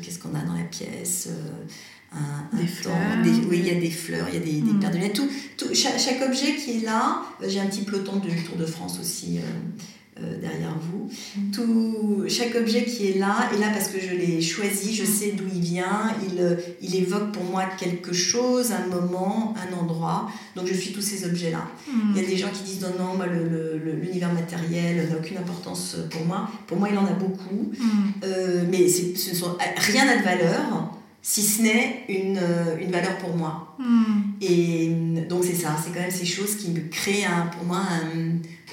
Qu'est-ce qu'on a dans la pièce? Des fleurs. oui, il y a des fleurs, il y a des, des paires de Tout, tout, chaque, chaque, objet qui est là, euh, j'ai un petit peloton du Tour de France aussi euh, euh, derrière vous. Mm. Tout, chaque objet qui est là est là parce que je l'ai choisi, je sais d'où il vient, il, il évoque pour moi quelque chose, un moment, un endroit. Donc je suis tous ces objets-là. Il y a des gens qui disent non, non, moi l'univers matériel n'a aucune importance pour moi. Pour moi, il en a beaucoup. Euh, mais ce sont, rien n'a de valeur si ce n'est une, une, valeur pour moi. Et donc c'est ça, c'est quand même ces choses qui me créent un, pour moi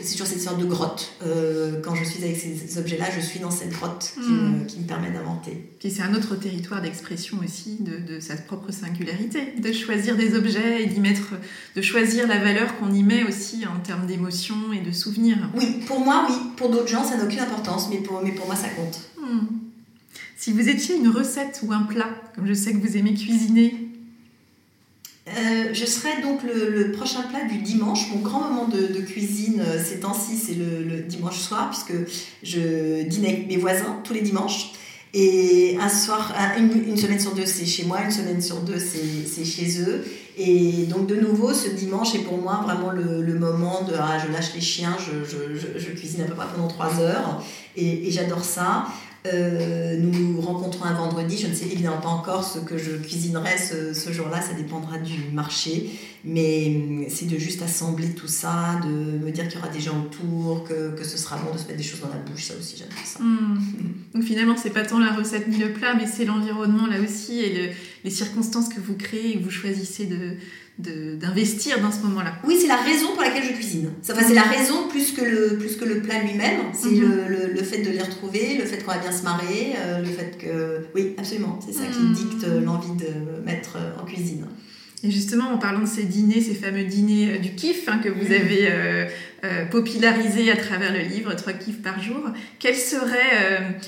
c'est toujours cette sorte de grotte. Euh, quand je suis avec ces, objets-là, je suis dans cette grotte qui, me, hmm. permet d'inventer. Qui c'est un autre territoire d'expression aussi de, sa propre singularité, de choisir des objets et d'y mettre, de choisir la valeur qu'on y met aussi en termes d'émotion et de souvenirs. Oui, pour moi, oui. Pour d'autres gens, ça n'a aucune importance, mais pour, mais pour moi, ça compte. Hmm. Si vous étiez une recette ou un plat, comme je sais que vous aimez cuisiner, euh, je serai donc le, prochain plat du dimanche. Mon grand moment de, cuisine euh, ces temps-ci, c'est le, dimanche soir, puisque je dîne avec mes voisins tous les dimanches. Et un soir, une, semaine sur deux, c'est chez moi, une semaine sur deux, c'est chez eux. Et donc, de nouveau, ce dimanche est pour moi vraiment le, moment de ah, je lâche les chiens, je, cuisine à peu près pendant trois heures. et j'adore ça. Euh, nous nous rencontrons un vendredi. Je ne sais évidemment pas encore ce que je cuisinerai ce, jour-là. Ça dépendra du marché. Mais hum, c'est de juste assembler tout ça, de me dire qu'il y aura des gens autour, que, que, ce sera bon de se mettre des choses dans la bouche. Ça aussi, j'adore ça. Hmm. Donc finalement, c'est pas tant la recette ni le plat, mais c'est l'environnement là aussi et les circonstances que vous créez et que vous choisissez de d'investir dans ce moment-là. Oui, c'est la raison pour laquelle je cuisine. Enfin, c'est la raison plus que le, plus que le plat lui-même. C'est mhm. le, le, fait de les retrouver, le fait qu'on va bien se marrer, euh, le fait que... Oui, absolument. C'est ça qui mhm. dicte l'envie de mettre en cuisine. Et justement, en parlant de ces dîners, ces fameux dîners euh, du kiff hein, que vous avez euh, euh, popularisé à travers le livre, trois kiffs par jour, quels seraient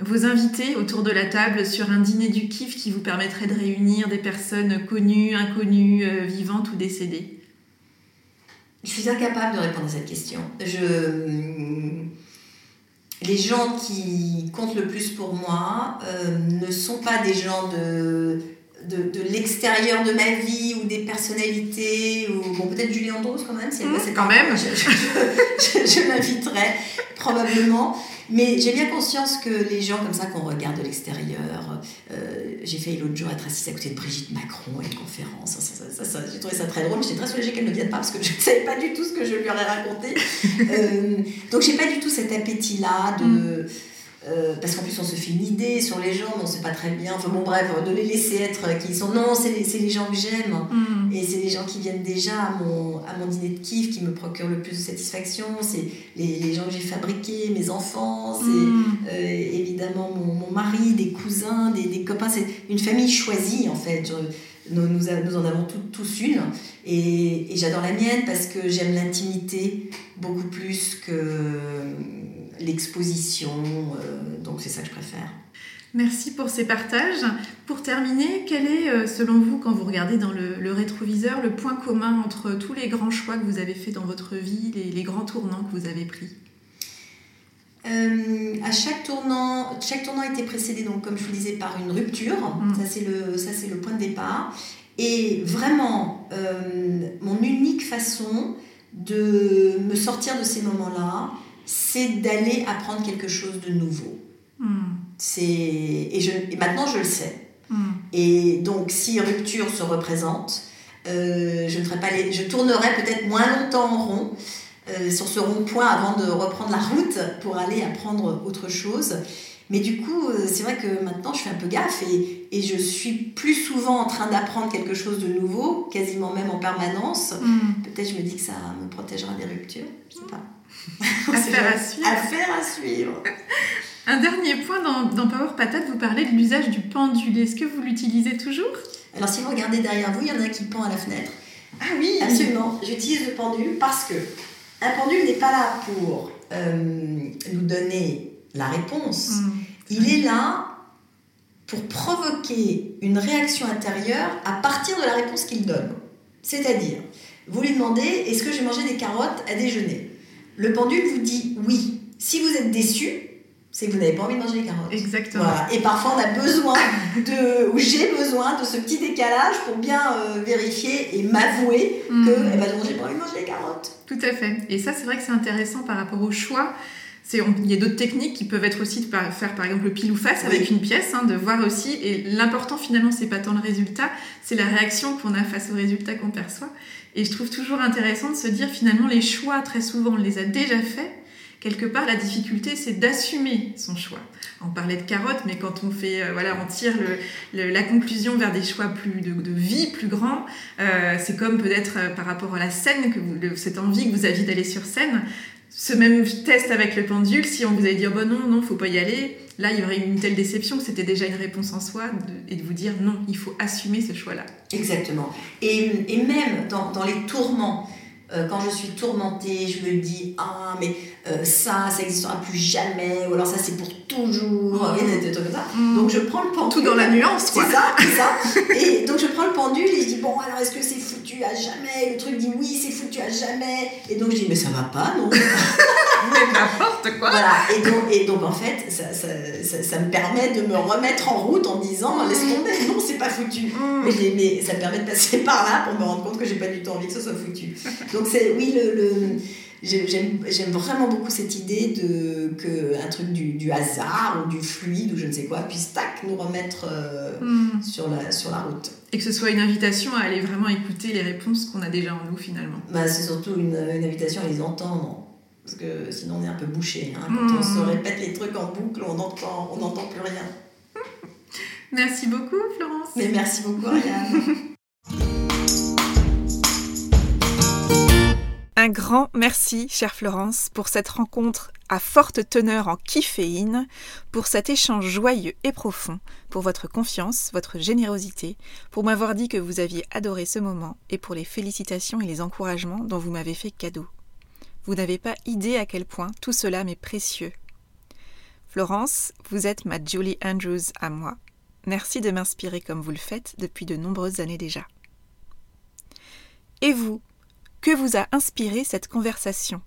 vos invités autour de la table sur un dîner du kiff qui vous permettrait de réunir des personnes connues, inconnues, vivantes ou décédées? Je suis incapable de répondre à cette question. Je... Les gens qui comptent le plus pour moi ne sont pas des gens de de, de l'extérieur de ma vie ou des personnalités ou bon peut-être Julie Andros quand même c'est mmh, quand même. je, je, probablement. Mais j'ai bien conscience que les gens comme ça qu'on regarde de l'extérieur euh, j'ai fait l'autre jour être assise à côté de Brigitte Macron à une conférence. Ça, ça, j'ai trouvé ça très drôle j'étais très soulagée qu'elle ne vienne pas parce que je ne savais pas du tout ce que je lui aurais raconté. [LAUGHS] Euh, donc j'ai pas du tout cet appétit là de mmh. Euh, parce qu'en plus on se fait une idée sur les gens, on sait pas très bien. Enfin bon bref, de les laisser être qui sont. Non, c'est les, les, gens que j'aime. Mm. Et c'est les gens qui viennent déjà à mon, à mon dîner de kiff qui me procurent le plus de satisfaction. C'est les, les, gens que j'ai fabriqués, mes enfants, c'est mm. euh, évidemment mon, mon, mari, des cousins, des, des copains. C'est une famille choisie en fait. nous, nous, nous, en avons tous une. Et, et j'adore la mienne parce que j'aime l'intimité beaucoup plus que l'exposition. Euh, donc c'est ça que je préfère. Merci pour ces partages. Pour terminer, quel est, euh, selon vous, quand vous regardez dans le, rétroviseur, le point commun entre tous les grands choix que vous avez faits dans votre vie, les, les grands tournants que vous avez pris? Euh, à chaque tournant, chaque tournant a été précédé, donc, comme je vous disais, par une rupture. Mm. Ça, c'est le, ça, c'est le point de départ. Et vraiment, mon unique façon de me sortir de ces moments-là, c'est d'aller apprendre quelque chose de nouveau. Hmm. C'est et, je, et maintenant je le sais. Hmm. Et donc si rupture se représente, euh, je ne ferai pas les, je tournerai peut-être moins longtemps en rond euh, sur ce rond-point avant de reprendre la route pour aller apprendre autre chose. Mais du coup, euh, c'est vrai que maintenant, je fais un peu gaffe et, et je suis plus souvent en train d'apprendre quelque chose de nouveau, quasiment même en permanence. Hmm. Peut-être je me dis que ça me protégera des ruptures, je sais pas. [LAUGHS] Affaire à suivre. Affaire à suivre. Un dernier point dans, dans Power Patate, vous parlez de l'usage du pendule. Est-ce que vous l'utilisez toujours? Alors, si vous regardez derrière vous, il y en a qui pend à la fenêtre. Ah oui Absolument. J'utilise le pendule parce que un pendule n'est pas là pour euh, nous donner la réponse. Mm. Il est là pour provoquer une réaction intérieure à partir de la réponse qu'il donne. C'est-à-dire, vous lui demandez est-ce que j'ai mangé des carottes à déjeuner? Le pendule vous dit oui. Si vous êtes déçu, c'est que vous n'avez pas envie de manger les carottes. Exactement. Et parfois, on a besoin de, ou j'ai besoin de ce petit décalage pour bien euh, vérifier et m'avouer que, mm. eh ben, j'ai pas envie de manger les carottes. Tout à fait. Et ça, c'est vrai que c'est intéressant par rapport au choix il y a d'autres techniques qui peuvent être aussi de faire par exemple le pile ou face avec une pièce, hein, de voir aussi. Et l'important finalement, c'est pas tant le résultat, c'est la réaction qu'on a face au résultat qu'on perçoit. Et je trouve toujours intéressant de se dire finalement les choix, très souvent, on les a déjà faits. Quelque part, la difficulté, c'est d'assumer son choix. On parlait de carottes, mais quand on fait, euh, voilà, on tire la conclusion vers des choix plus de, vie plus grands, euh, c'est comme peut-être euh, par rapport à la scène, que cette envie que vous aviez d'aller sur scène ce même test avec le pendule, si on vous avait dit bon non, non, faut pas y aller, là il y aurait une telle déception que c'était déjà une réponse en soi et de vous dire non, il faut assumer ce choix-là. Exactement. Et, et même dans, dans, les tourments, quand je suis tourmentée, je me dis ah mais euh, ça, ça n'existera plus jamais, ou alors ça c'est pour toujours, et des trucs comme ça. Mm. Donc je prends le pendule. Tout dans la nuance, quoi. C'est ça, c'est ça. [LAUGHS] et donc je prends le pendule et je dis bon alors est-ce que c'est foutu à jamais? Le truc dit oui c'est foutu à jamais. Et donc je dis mais ça va pas non [LAUGHS] Mais n'importe quoi. Voilà. Et donc, et donc en fait ça, ça, ça, me permet de me remettre en route en disant laisse tomber, non c'est pas foutu. Mm. Mais, mais, ça me permet de passer [LAUGHS] par là pour me rendre compte que j'ai pas du tout envie que ce soit foutu. Donc c'est oui le, le J'aime vraiment beaucoup cette idée de que un truc du, du, hasard ou du fluide ou je ne sais quoi puisse tac nous remettre euh, hmm. sur, la, sur la route. Et que ce soit une invitation à aller vraiment écouter les réponses qu'on a déjà en nous finalement. Bah, c'est surtout une, une, invitation à les entendre. Parce que sinon on est un peu bouché. Hein. Quand on se hmm. répète les trucs en boucle, on n'entend on plus rien. [LAUGHS] Merci beaucoup Florence. Mais merci beaucoup Ariane. [LAUGHS] Un grand merci, chère Florence, pour cette rencontre à forte teneur en kifféine, pour cet échange joyeux et profond, pour votre confiance, votre générosité, pour m'avoir dit que vous aviez adoré ce moment et pour les félicitations et les encouragements dont vous m'avez fait cadeau. Vous n'avez pas idée à quel point tout cela m'est précieux. Florence, vous êtes ma Julie Andrews à moi. Merci de m'inspirer comme vous le faites depuis de nombreuses années déjà. Et vous, que vous a inspiré cette conversation?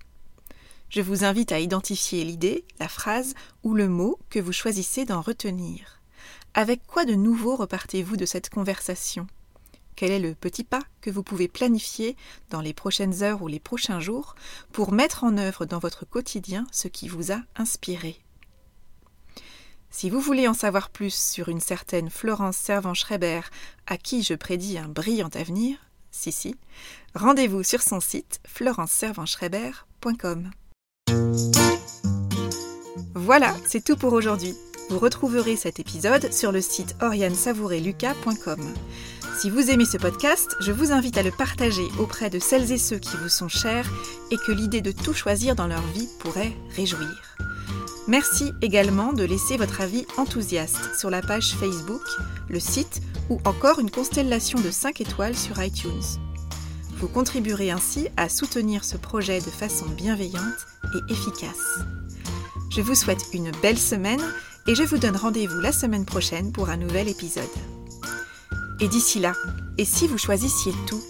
Je vous invite à identifier l'idée, la phrase ou le mot que vous choisissez d'en retenir. Avec quoi de nouveau repartez-vous de cette conversation? Quel est le petit pas que vous pouvez planifier dans les prochaines heures ou les prochains jours pour mettre en œuvre dans votre quotidien ce qui vous a inspiré? Si vous voulez en savoir plus sur une certaine Florence Servan-Schreiber, à qui je prédis un brillant avenir, si si, rendez-vous sur son site florenceservanschreiber.com. Voilà, c'est tout pour aujourd'hui. Vous retrouverez cet épisode sur le site oriansavoureluca.com. Si vous aimez ce podcast, je vous invite à le partager auprès de celles et ceux qui vous sont chers et que l'idée de tout choisir dans leur vie pourrait réjouir. Merci également de laisser votre avis enthousiaste sur la page Facebook, le site ou encore une constellation de 5 étoiles sur iTunes. Vous contribuerez ainsi à soutenir ce projet de façon bienveillante et efficace. Je vous souhaite une belle semaine et je vous donne rendez-vous la semaine prochaine pour un nouvel épisode. Et d'ici là, et si vous choisissiez tout